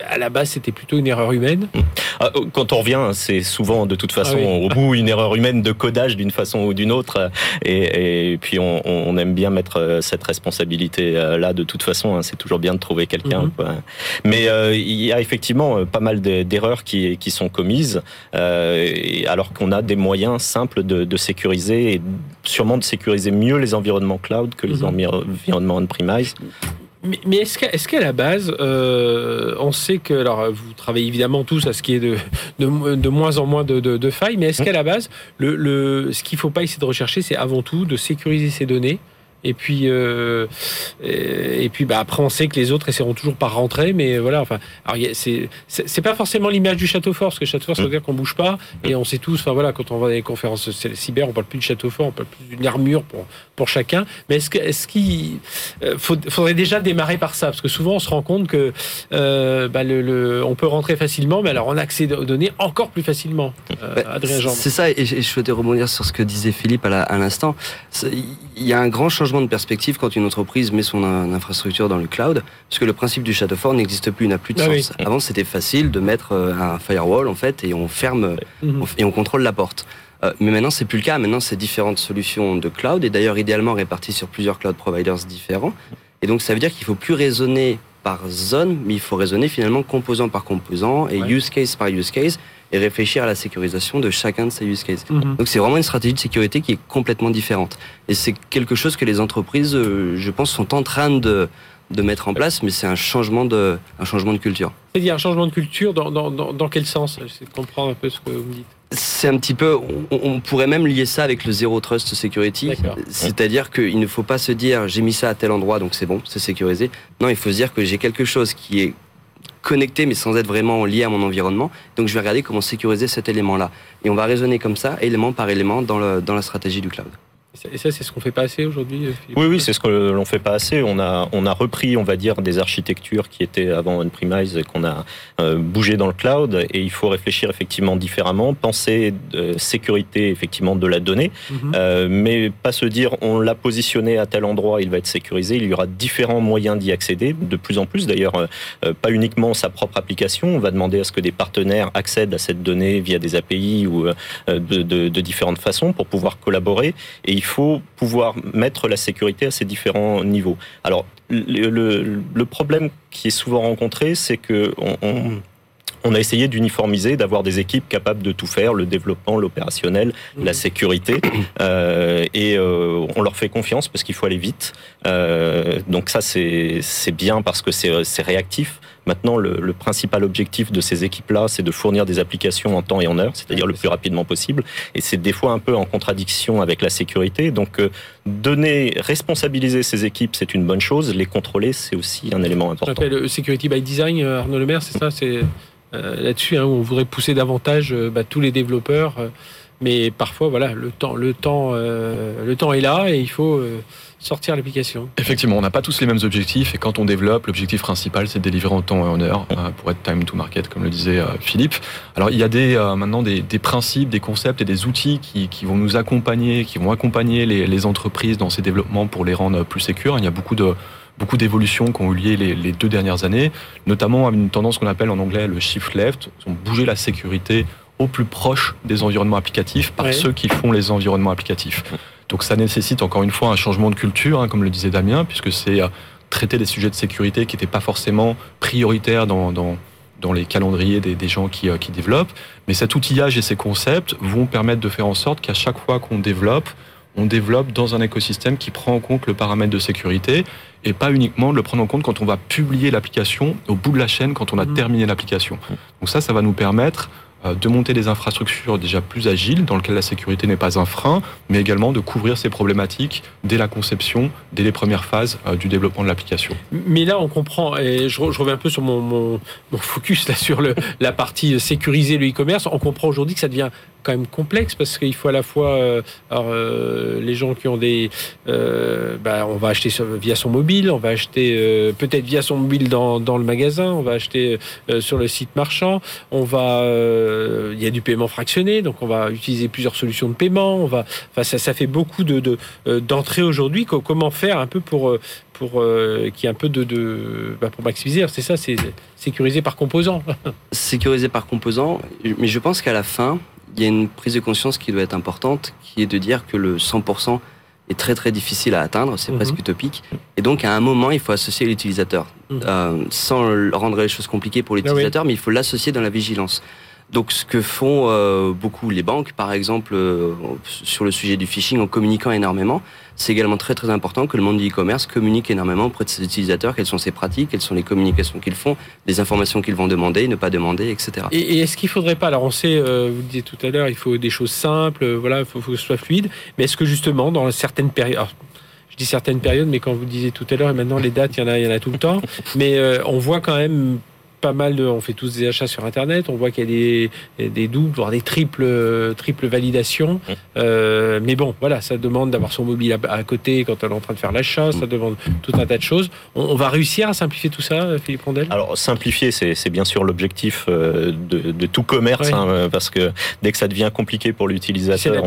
à la base, c'était plutôt une erreur humaine. Mm. Ah, euh, quand on revient, c'est souvent de toute façon ah au bout une erreur humaine de codage d'une façon ou d'une autre. Et, puis on, aime bien mettre cette responsabilité là de toute façon. Hein. c'est toujours bien de trouver quelqu'un. Mm-hmm. Mais il y a effectivement pas mal d'erreurs qui, qui, sont commises, alors qu'on a des moyens simples de, sécuriser et sûrement de sécuriser mieux les environnements cloud que les mm-hmm. environnements on-premise. Mais, est-ce qu'à la base, euh, on sait que, alors vous travaillez évidemment tous à ce qui est de, de, moins en moins de, failles, mais est-ce mmh. qu'à la base, le, le ce qu'il ne faut pas essayer de rechercher, c'est avant tout de sécuriser ces données et puis, euh, et puis bah, après, on sait que les autres essaieront toujours par rentrer, mais voilà. Enfin, c'est c'est pas forcément l'image du château fort, parce que château fort, ça veut dire qu'on bouge pas, et on sait tous. Enfin voilà, quand on va dans les conférences cyber, on parle plus de château fort, on parle plus d'une armure pour pour chacun. Mais est-ce que est-ce qu'il euh, faudrait déjà démarrer par ça, parce que souvent on se rend compte que euh, bah, le, le, on peut rentrer facilement, mais alors on accède aux données encore plus facilement. Euh, bah, Adrien. C'est ça, et je souhaitais rebondir sur ce que disait Philippe à l'instant. Il y a un grand changement changement de perspective quand une entreprise met son infrastructure dans le cloud, parce que le principe du château fort n'existe plus, n'a plus de ah sens. Avant, c'était facile de mettre euh, un firewall en fait et on ferme mhm. et on contrôle la porte. Euh, mais maintenant, c'est plus le cas. Maintenant, c'est différentes solutions de cloud et d'ailleurs idéalement réparties sur plusieurs cloud providers différents. Et donc, ça veut dire qu'il faut plus raisonner par zone, mais il faut raisonner finalement composant par composant et use case par use case et réfléchir à la sécurisation de chacun de ces use cases. Mhm. Donc c'est vraiment une stratégie de sécurité qui est complètement différente. Et c'est quelque chose que les entreprises, euh, je pense, sont en train de, de mettre en place, mais c'est un changement de, un changement de culture. C'est-à-dire un changement de culture dans, dans, dans, quel sens? J'essaie de comprendre un peu ce que vous me dites. C'est un petit peu, on, pourrait même lier ça avec le zero trust security, c'est-à-dire qu'il ne faut pas se dire j'ai mis ça à tel endroit donc c'est bon, c'est sécurisé. Non, il faut se dire que j'ai quelque chose qui est connecté mais sans être vraiment lié à mon environnement. Donc je vais regarder comment sécuriser cet élément-là. Et on va raisonner comme ça, élément par élément, dans, le, dans la stratégie du cloud. Et ça, c'est ce qu'on fait pas assez aujourd'hui euh, Oui, oui, c'est ce que l'on fait pas assez. On a, on a repris, on va dire, des architectures qui étaient avant on-premise et qu'on a euh, bougé dans le cloud. Et il faut réfléchir effectivement différemment, penser de sécurité effectivement de la donnée, mhm. euh, mais pas se dire on l'a positionné à tel endroit, il va être sécurisé. Il y aura différents moyens d'y accéder, de plus en plus d'ailleurs, pas uniquement sa propre application. On va demander à ce que des partenaires accèdent à cette donnée via des API ou de, de, de différentes façons pour pouvoir collaborer. Et il faut pouvoir mettre la sécurité à ces différents niveaux. Alors, le, problème qui est souvent rencontré, c'est que on, a essayé d'uniformiser, d'avoir des équipes capables de tout faire, le développement, l'opérationnel, la sécurité, euh, et euh, on leur fait confiance parce qu'il faut aller vite. Euh, donc ça, c'est bien parce que c'est réactif. Maintenant, le, principal objectif de ces équipes-là, c'est de fournir des applications en temps et en heure, c'est-à-dire le plus rapidement possible. Et c'est des fois un peu en contradiction avec la sécurité. Donc, euh, donner, responsabiliser ces équipes, c'est une bonne chose. Les contrôler, c'est aussi un élément important. le Security by Design, euh, Arnaud Lemaire, c'est ça C'est là-dessus, hein, où on voudrait pousser davantage bah, tous les développeurs. mais parfois, voilà, le temps, le temps, le temps est là et il faut sortir l'application. Effectivement, on n'a pas tous les mêmes objectifs et quand on développe, l'objectif principal c'est de délivrer en temps et en heure euh, pour être time to market, comme le disait euh, Philippe. Alors il y a des, euh, maintenant des, principes, des concepts et des outils qui, vont nous accompagner, qui vont accompagner les, entreprises dans ces développements pour les rendre plus sécures. Il y a beaucoup de beaucoup d'évolutions qui ont eu lieu les, deux dernières années, notamment une tendance qu'on appelle en anglais le shift left, ont bougé la sécurité au plus proche des environnements applicatifs par ceux qui font les environnements applicatifs. Donc ça nécessite encore une fois un changement de culture, hein, comme le disait Damien, puisque c'est euh, traiter des sujets de sécurité qui n'étaient pas forcément prioritaires dans, dans, les calendriers des, gens qui, euh, qui, développent. Mais cet outillage et ces concepts vont permettre de faire en sorte qu'à chaque fois qu'on développe, on développe dans un écosystème qui prend en compte le paramètre de sécurité et pas uniquement de le prendre en compte quand on va publier l'application au bout de la chaîne, quand on a mmh. terminé l'application. Donc ça, ça va nous permettre de monter des infrastructures déjà plus agiles, dans lesquelles la sécurité n'est pas un frein, mais également de couvrir ces problématiques dès la conception, dès les premières phases euh, du développement de l'application. Mais là, on comprend, et je, reviens un peu sur mon, focus là sur la partie sécuriser le e-commerce, on comprend aujourd'hui que ça devient quand même complexe parce qu'il faut à la fois euh, alors, les gens qui ont des bah, on va acheter via son mobile on va acheter peut-être via son mobile dans, dans, le magasin on va acheter sur le site marchand on va euh, il y a du paiement fractionné, donc on va utiliser plusieurs solutions de paiement. On va, enfin, ça, ça fait beaucoup de, euh, d'entrées aujourd'hui. Comment faire un peu pour euh, pour ait un peu de, de bah, pour maximiser C'est ça, c'est sécurisé par composant. sécurisé par composant, mais je pense qu'à la fin, il y a une prise de conscience qui doit être importante, qui est de dire que le 100% est très très difficile à atteindre, c'est mhm. presque utopique. Et donc à un moment, il faut associer l'utilisateur, mhm. sans rendre les choses compliquées pour ah l'utilisateur, mais il faut l'associer dans la vigilance. Donc ce que font euh, beaucoup les banques, par exemple, euh, sur le sujet du phishing, en communiquant énormément, c'est également très très important que le monde du e-commerce communique énormément auprès de ses utilisateurs, quelles sont ses pratiques, quelles sont les communications qu'ils font, les informations qu'ils vont demander, ne pas demander, etc. Et, est-ce qu'il faudrait pas, alors on sait, euh, vous le disiez tout à l'heure, il faut des choses simples, voilà, il faut, que ce soit fluide, mais est-ce que justement dans certaines périodes, je dis certaines périodes, mais quand vous disiez tout à l'heure, et maintenant les dates, il y en a, il y en a tout le temps, mais on voit quand même pas mal de, on fait tous des achats sur Internet, on voit qu'il y a des, des doubles, voire des triples, triples validations. Mmh. Euh, mais bon, voilà, ça demande d'avoir son mobile à, côté quand on est en train de faire l'achat, ça mmh. demande tout un tas de choses. On, va réussir à simplifier tout ça, Philippe Rondel? Alors, simplifier, c'est bien sûr l'objectif euh, de, tout commerce, hein, parce que dès que ça devient compliqué pour l'utilisateur...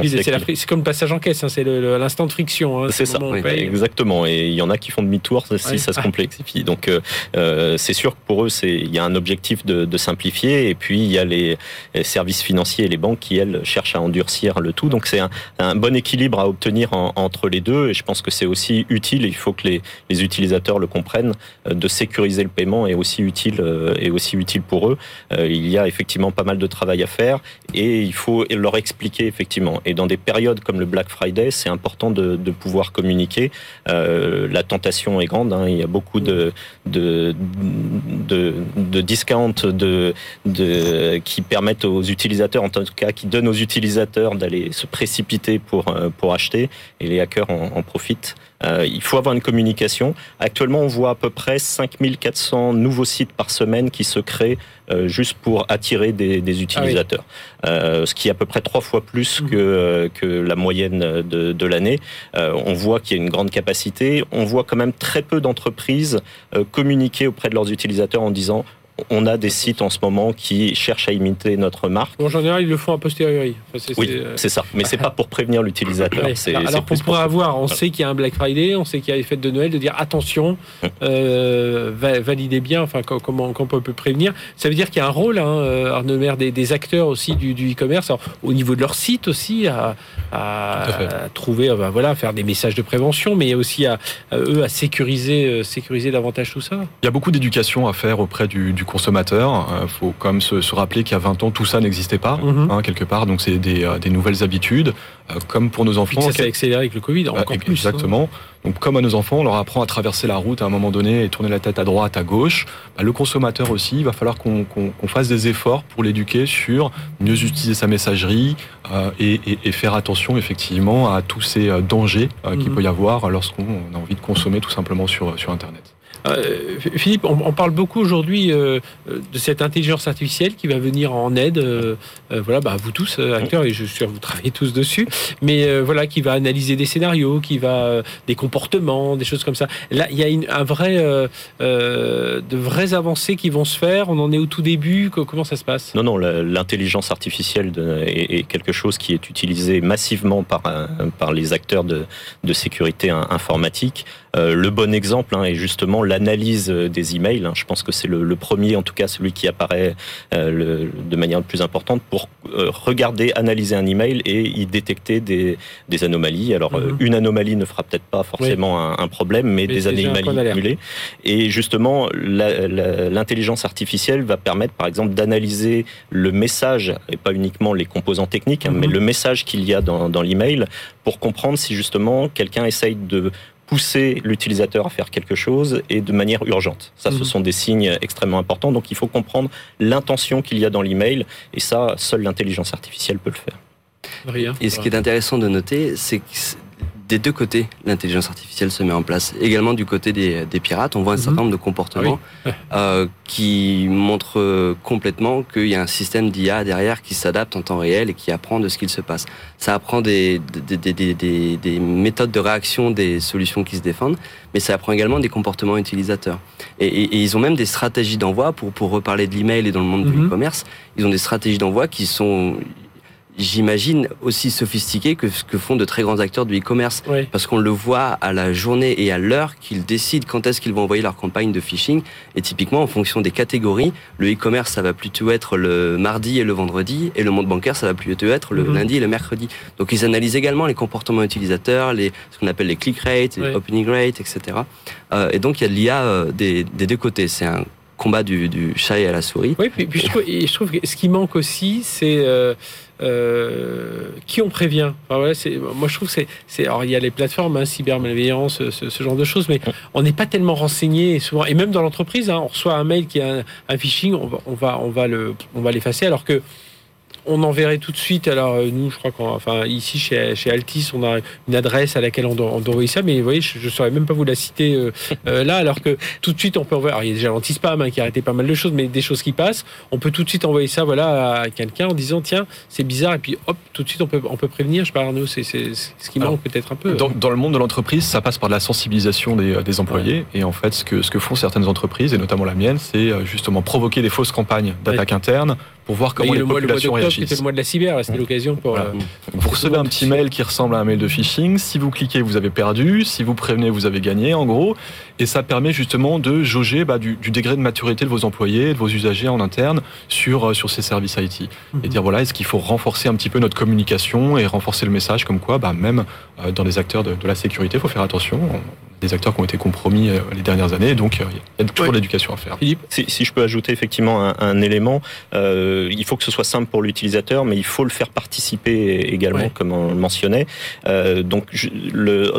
C'est comme le passage en caisse, hein, c'est l'instant de friction. Hein, c'est ça, exactement. Et il y en a qui font demi-tour si ça se complexifie. Donc, euh, c'est sûr que pour eux, il y a un objectif de, simplifier, et puis il y a les, services financiers et les banques qui, elles, cherchent à endurcir le tout. Donc c'est un, bon équilibre à obtenir entre les deux, et je pense que c'est aussi utile, il faut que les, utilisateurs le comprennent, euh, de sécuriser le paiement est aussi utile, euh, est aussi utile pour eux. Euh, il y a effectivement pas mal de travail à faire, et il faut leur expliquer effectivement. Et dans des périodes comme le Black Friday, c'est important de, pouvoir communiquer. la tentation est grande, hein. il y a beaucoup de, de, de, de discount de, de, qui permettent aux utilisateurs, en tout cas, qui donnent aux utilisateurs d'aller se précipiter pour, euh, pour acheter, et les hackers en, profitent. Euh, il faut avoir une communication. Actuellement, on voit à peu près 5400 nouveaux sites par semaine qui se créent euh, juste pour attirer des, des utilisateurs. Ah ce qui est à peu près trois fois plus mmh. que, que la moyenne de, de l'année. on voit qu'il y a une grande capacité. On voit quand même très peu d'entreprises communiquer auprès de leurs utilisateurs en disant on a des sites en ce moment qui cherchent à imiter notre marque. en général, ils le font a posteriori. oui, euh, c'est ça. Mais c'est pas pour prévenir l'utilisateur. alors, on pourrait avoir, on sait qu'il y a un Black Friday, on sait qu'il y a les fêtes de Noël, de dire attention, hum. euh, validez bien, enfin comment, on peut prévenir. Ça veut dire qu'il y a un rôle, hein, euh, Arnaud Maire, des, acteurs aussi du, e-commerce, au niveau de leur site aussi, à, trouver, ben voilà, faire des messages de prévention, mais aussi à, eux à sécuriser, sécuriser davantage tout ça. Il y a beaucoup d'éducation à faire auprès du, du consommateur. Il euh, faut quand même se, rappeler qu'il y a 20 ans, tout ça n'existait pas, mhm. hein, quelque part. Donc, c'est des, euh, nouvelles habitudes. Euh, comme pour nos enfants. ça s'est accéléré avec le Covid, encore plus. Hein. Exactement. Donc, comme à nos enfants, on leur apprend à traverser la route à un moment donné et tourner la tête à droite, à gauche. Bah, le consommateur aussi, il va falloir qu'on fasse des efforts pour l'éduquer sur mieux utiliser sa messagerie et, faire attention effectivement à tous ces dangers qu'il mhm. peut y avoir lorsqu'on a envie de consommer tout simplement sur, sur Internet. Euh, Philippe, on, parle beaucoup aujourd'hui euh, de cette intelligence artificielle qui va venir en aide. Euh, voilà, bah, vous tous acteurs et je suis sûr vous travaillez tous dessus, mais voilà, qui va analyser des scénarios, qui va des comportements, des choses comme ça. Là, il y a une, un vrai, de vraies avancées qui vont se faire. On en est au tout début. Comment ça se passe? Non, non, l'intelligence artificielle est, quelque chose qui est utilisé massivement par par les acteurs de, de sécurité informatique. Euh, le bon exemple hein, est justement l'analyse des emails. Hein. Je pense que c'est le, premier, en tout cas celui qui apparaît euh, de manière le plus importante pour euh, regarder, analyser un email et y détecter des, anomalies. Alors mhm. une anomalie ne fera peut-être pas forcément un, problème, mais, des anomalies accumulées. Et justement, l'intelligence artificielle va permettre, par exemple, d'analyser le message et pas uniquement les composants techniques, hein, mais mhm. le message qu'il y a dans, dans l'email pour comprendre si justement quelqu'un essaye de pousser l'utilisateur à faire quelque chose et de manière urgente. Ça, ce mhm. sont des signes extrêmement importants. Donc, il faut comprendre l'intention qu'il y a dans l'email. Et ça, seule l'intelligence artificielle peut le faire. Et ce qui est intéressant de noter, c'est que des deux côtés, l'intelligence artificielle se met en place. Également du côté des, pirates, on voit un certain mhm. nombre de comportements ah euh, qui montrent euh, complètement qu'il y a un système d'IA derrière qui s'adapte en temps réel et qui apprend de ce qu'il se passe. Ça apprend des, des, méthodes de réaction des solutions qui se défendent, mais ça apprend également des comportements utilisateurs. Et, ils ont même des stratégies d'envoi, pour, pour reparler de l'email et dans le monde du mhm. e-commerce, ils ont des stratégies d'envoi qui sont j'imagine, aussi sophistiqué que ce que font de très grands acteurs du e-commerce. Parce qu'on le voit à la journée et à l'heure qu'ils décident quand est-ce qu'ils vont envoyer leur campagne de phishing. Et typiquement, en fonction des catégories, le e-commerce, ça va plutôt être le mardi et le vendredi, et le monde bancaire, ça va plutôt être le mhm. lundi et le mercredi. Donc ils analysent également les comportements utilisateurs, les, ce qu'on appelle les click rates, les opening rates, etc. Euh, et donc il y a de l'IA euh, des, des deux côtés. C'est un combat du, du, chat et à la souris. Oui, puis, je, trouve, que ce qui manque aussi, c'est euh, euh, qui on prévient? moi, je trouve que c'est, alors il y a les plateformes, hein, cybermalveillance, ce, genre de choses, mais on n'est pas tellement renseigné souvent. Et même dans l'entreprise, hein, on reçoit un mail qui a un, phishing, on va l'effacer, alors que on enverrait tout de suite. Alors euh, nous, je crois qu'enfin ici chez, chez, Altis, on a une adresse à laquelle on doit, envoyer ça, mais vous voyez, je ne saurais même pas vous la citer euh, euh, là, alors que tout de suite on peut envoyer. Alors il y a déjà l'anti-spam hein, qui a arrêté pas mal de choses, mais des choses qui passent, on peut tout de suite envoyer ça, voilà, à quelqu'un en disant tiens, c'est bizarre, et puis hop, tout de suite on peut, on peut prévenir. Je parle nous, c'est ce qui manque peut-être un peu. Dans, le monde de l'entreprise, ça passe par la sensibilisation des, employés, et en fait, ce que, ce que font certaines entreprises, et notamment la mienne, c'est justement provoquer des fausses campagnes d'attaque interne pour voir comment les populations réagissent. C'était le mois de la cyber, c'était l'occasion pour. Euh, vous recevez un petit mail qui ressemble à un mail de phishing. Si vous cliquez, vous avez perdu. Si vous prévenez, vous avez gagné, en gros. Et ça permet justement de jauger bah, du, degré de maturité de vos employés, de vos usagers en interne sur, euh, sur ces services IT. Et mhm. dire voilà, est-ce qu'il faut renforcer un petit peu notre communication et renforcer le message comme quoi, bah, même dans les acteurs de, de la sécurité, il faut faire attention des acteurs qui ont été compromis euh, les dernières années. Donc, euh, il y a toujours de l'éducation à faire. Philippe si, si, je peux ajouter effectivement un, un élément, euh, il faut que ce soit simple pour l'utilisateur, mais il faut le faire participer également, comme on le mentionnait. Euh, donc,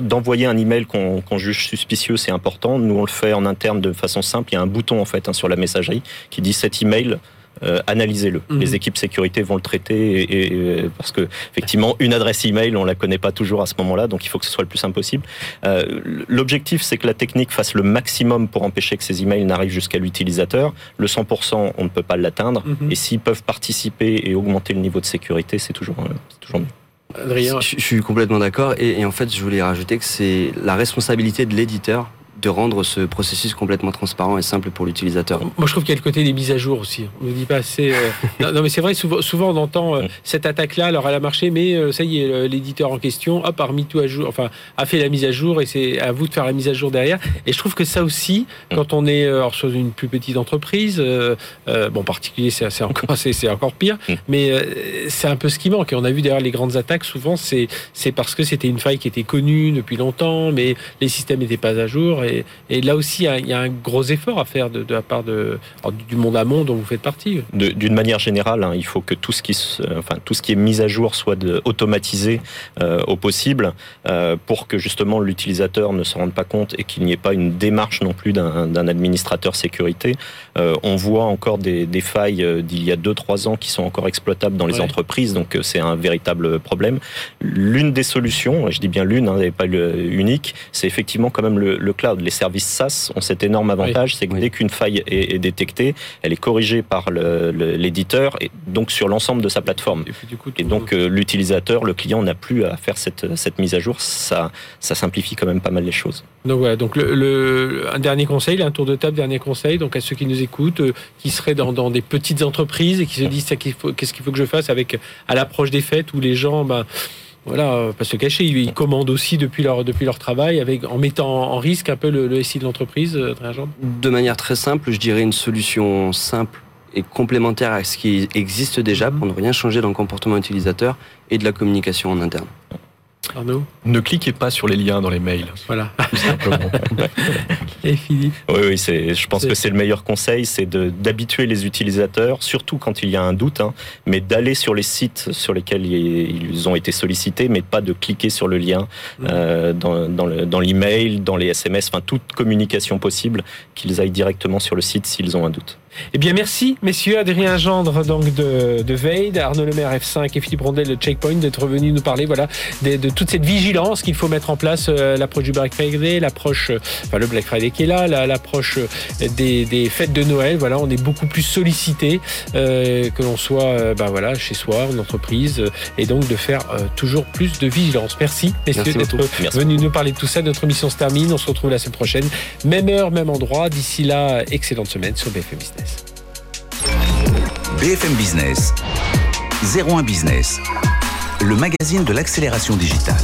d'envoyer un email qu'on juge suspicieux, c'est important. Nous, on le fait en interne de façon simple. Il y a un bouton en fait hein, sur la messagerie qui dit cet email euh, analysez-le. Mhm. Les équipes sécurité vont le traiter et, parce que effectivement une adresse email on la connaît pas toujours à ce moment-là, donc il faut que ce soit le plus simple possible. Euh, L'objectif c'est que la technique fasse le maximum pour empêcher que ces emails n'arrivent jusqu'à l'utilisateur. Le 100% on ne peut pas l'atteindre mhm. et s'ils peuvent participer et augmenter le niveau de sécurité, c'est toujours, euh, toujours mieux. Adrien. Je, je, suis complètement d'accord et, et en fait je voulais rajouter que c'est la responsabilité de l'éditeur de rendre ce processus complètement transparent et simple pour l'utilisateur. Moi, je trouve qu'il y a le côté des mises à jour aussi. On ne dit pas assez. Euh, non, mais c'est vrai, souvent, souvent on entend euh, cette attaque-là, alors elle a marché, mais euh, ça y est, l'éditeur en question, hop, a remis tout à jour, enfin, a fait la mise à jour et c'est à vous de faire la mise à jour derrière. Et je trouve que ça aussi, quand on est sur une plus petite entreprise, bon, en particulier, c'est encore, c'est encore pire, mais c'est un peu ce qui manque. Et on a vu derrière les grandes attaques, souvent, c'est parce que c'était une faille qui était connue depuis longtemps, mais les systèmes n'étaient pas à jour. Et et, là aussi, il y a un gros effort à faire de, la part de, du monde amont dont vous faites partie. D'une manière générale, hein, il faut que tout ce qui, enfin, tout ce qui est mis à jour soit automatisé euh, au possible euh, pour que justement l'utilisateur ne se rende pas compte et qu'il n'y ait pas une démarche non plus d'un administrateur sécurité. Euh, on voit encore des, failles d'il y a 2-3 ans qui sont encore exploitables dans les entreprises, donc c'est un véritable problème. L'une des solutions, je dis bien l'une, hein, pas unique, c'est effectivement quand même le, le cloud cloud. Les services SaaS ont cet énorme avantage, c'est que dès qu'une faille est, détectée, elle est corrigée par l'éditeur et donc sur l'ensemble de sa plateforme. Et, donc euh, l'utilisateur, le client n'a plus à faire cette, cette mise à jour. Ça, ça simplifie quand même pas mal les choses. Donc voilà, donc le, un dernier conseil, un tour de table, dernier conseil, donc à ceux qui nous écoutent, euh, qui seraient dans, dans, des petites entreprises et qui se disent qu'est-ce qu'il faut que je fasse avec à l'approche des fêtes où les gens, ben, voilà, pas se cacher, ils commandent aussi depuis leur, depuis leur travail, avec, en mettant en risque un peu le, SI de l'entreprise, euh, De manière très simple, je dirais une solution simple et complémentaire à ce qui existe déjà mhm. pour ne rien changer dans le comportement utilisateur et de la communication en interne. Arnaud Ne cliquez pas sur les liens dans les mails. Voilà. Et Philippe Oui, oui je pense que c'est le meilleur conseil, c'est d'habituer les utilisateurs, surtout quand il y a un doute, hein, mais d'aller sur les sites sur lesquels ils ont été sollicités, mais pas de cliquer sur le lien euh, dans, l'email, dans, dans les SMS, enfin toute communication possible, qu'ils aillent directement sur le site s'ils ont un doute. Eh bien, merci, messieurs. Adrien Gendre, donc, de, de Veid, Arnaud Lemaire, F5 et Philippe Rondel de Checkpoint, d'être venus nous parler, voilà, de, toute cette vigilance qu'il faut mettre en place, euh, l'approche du Black Friday, l'approche, euh, enfin, le Black Friday qui est là, l'approche euh, des, fêtes de Noël. Voilà, on est beaucoup plus sollicité, que l'on soit, ben voilà, chez soi, en entreprise, et donc de faire toujours plus de vigilance. Merci, messieurs, d'être venus nous parler de tout ça. Notre mission se termine. On se retrouve la semaine prochaine. Même heure, même endroit. D'ici là, excellente semaine sur BFM Business. BFM Business, 01 Business, le magazine de l'accélération digitale.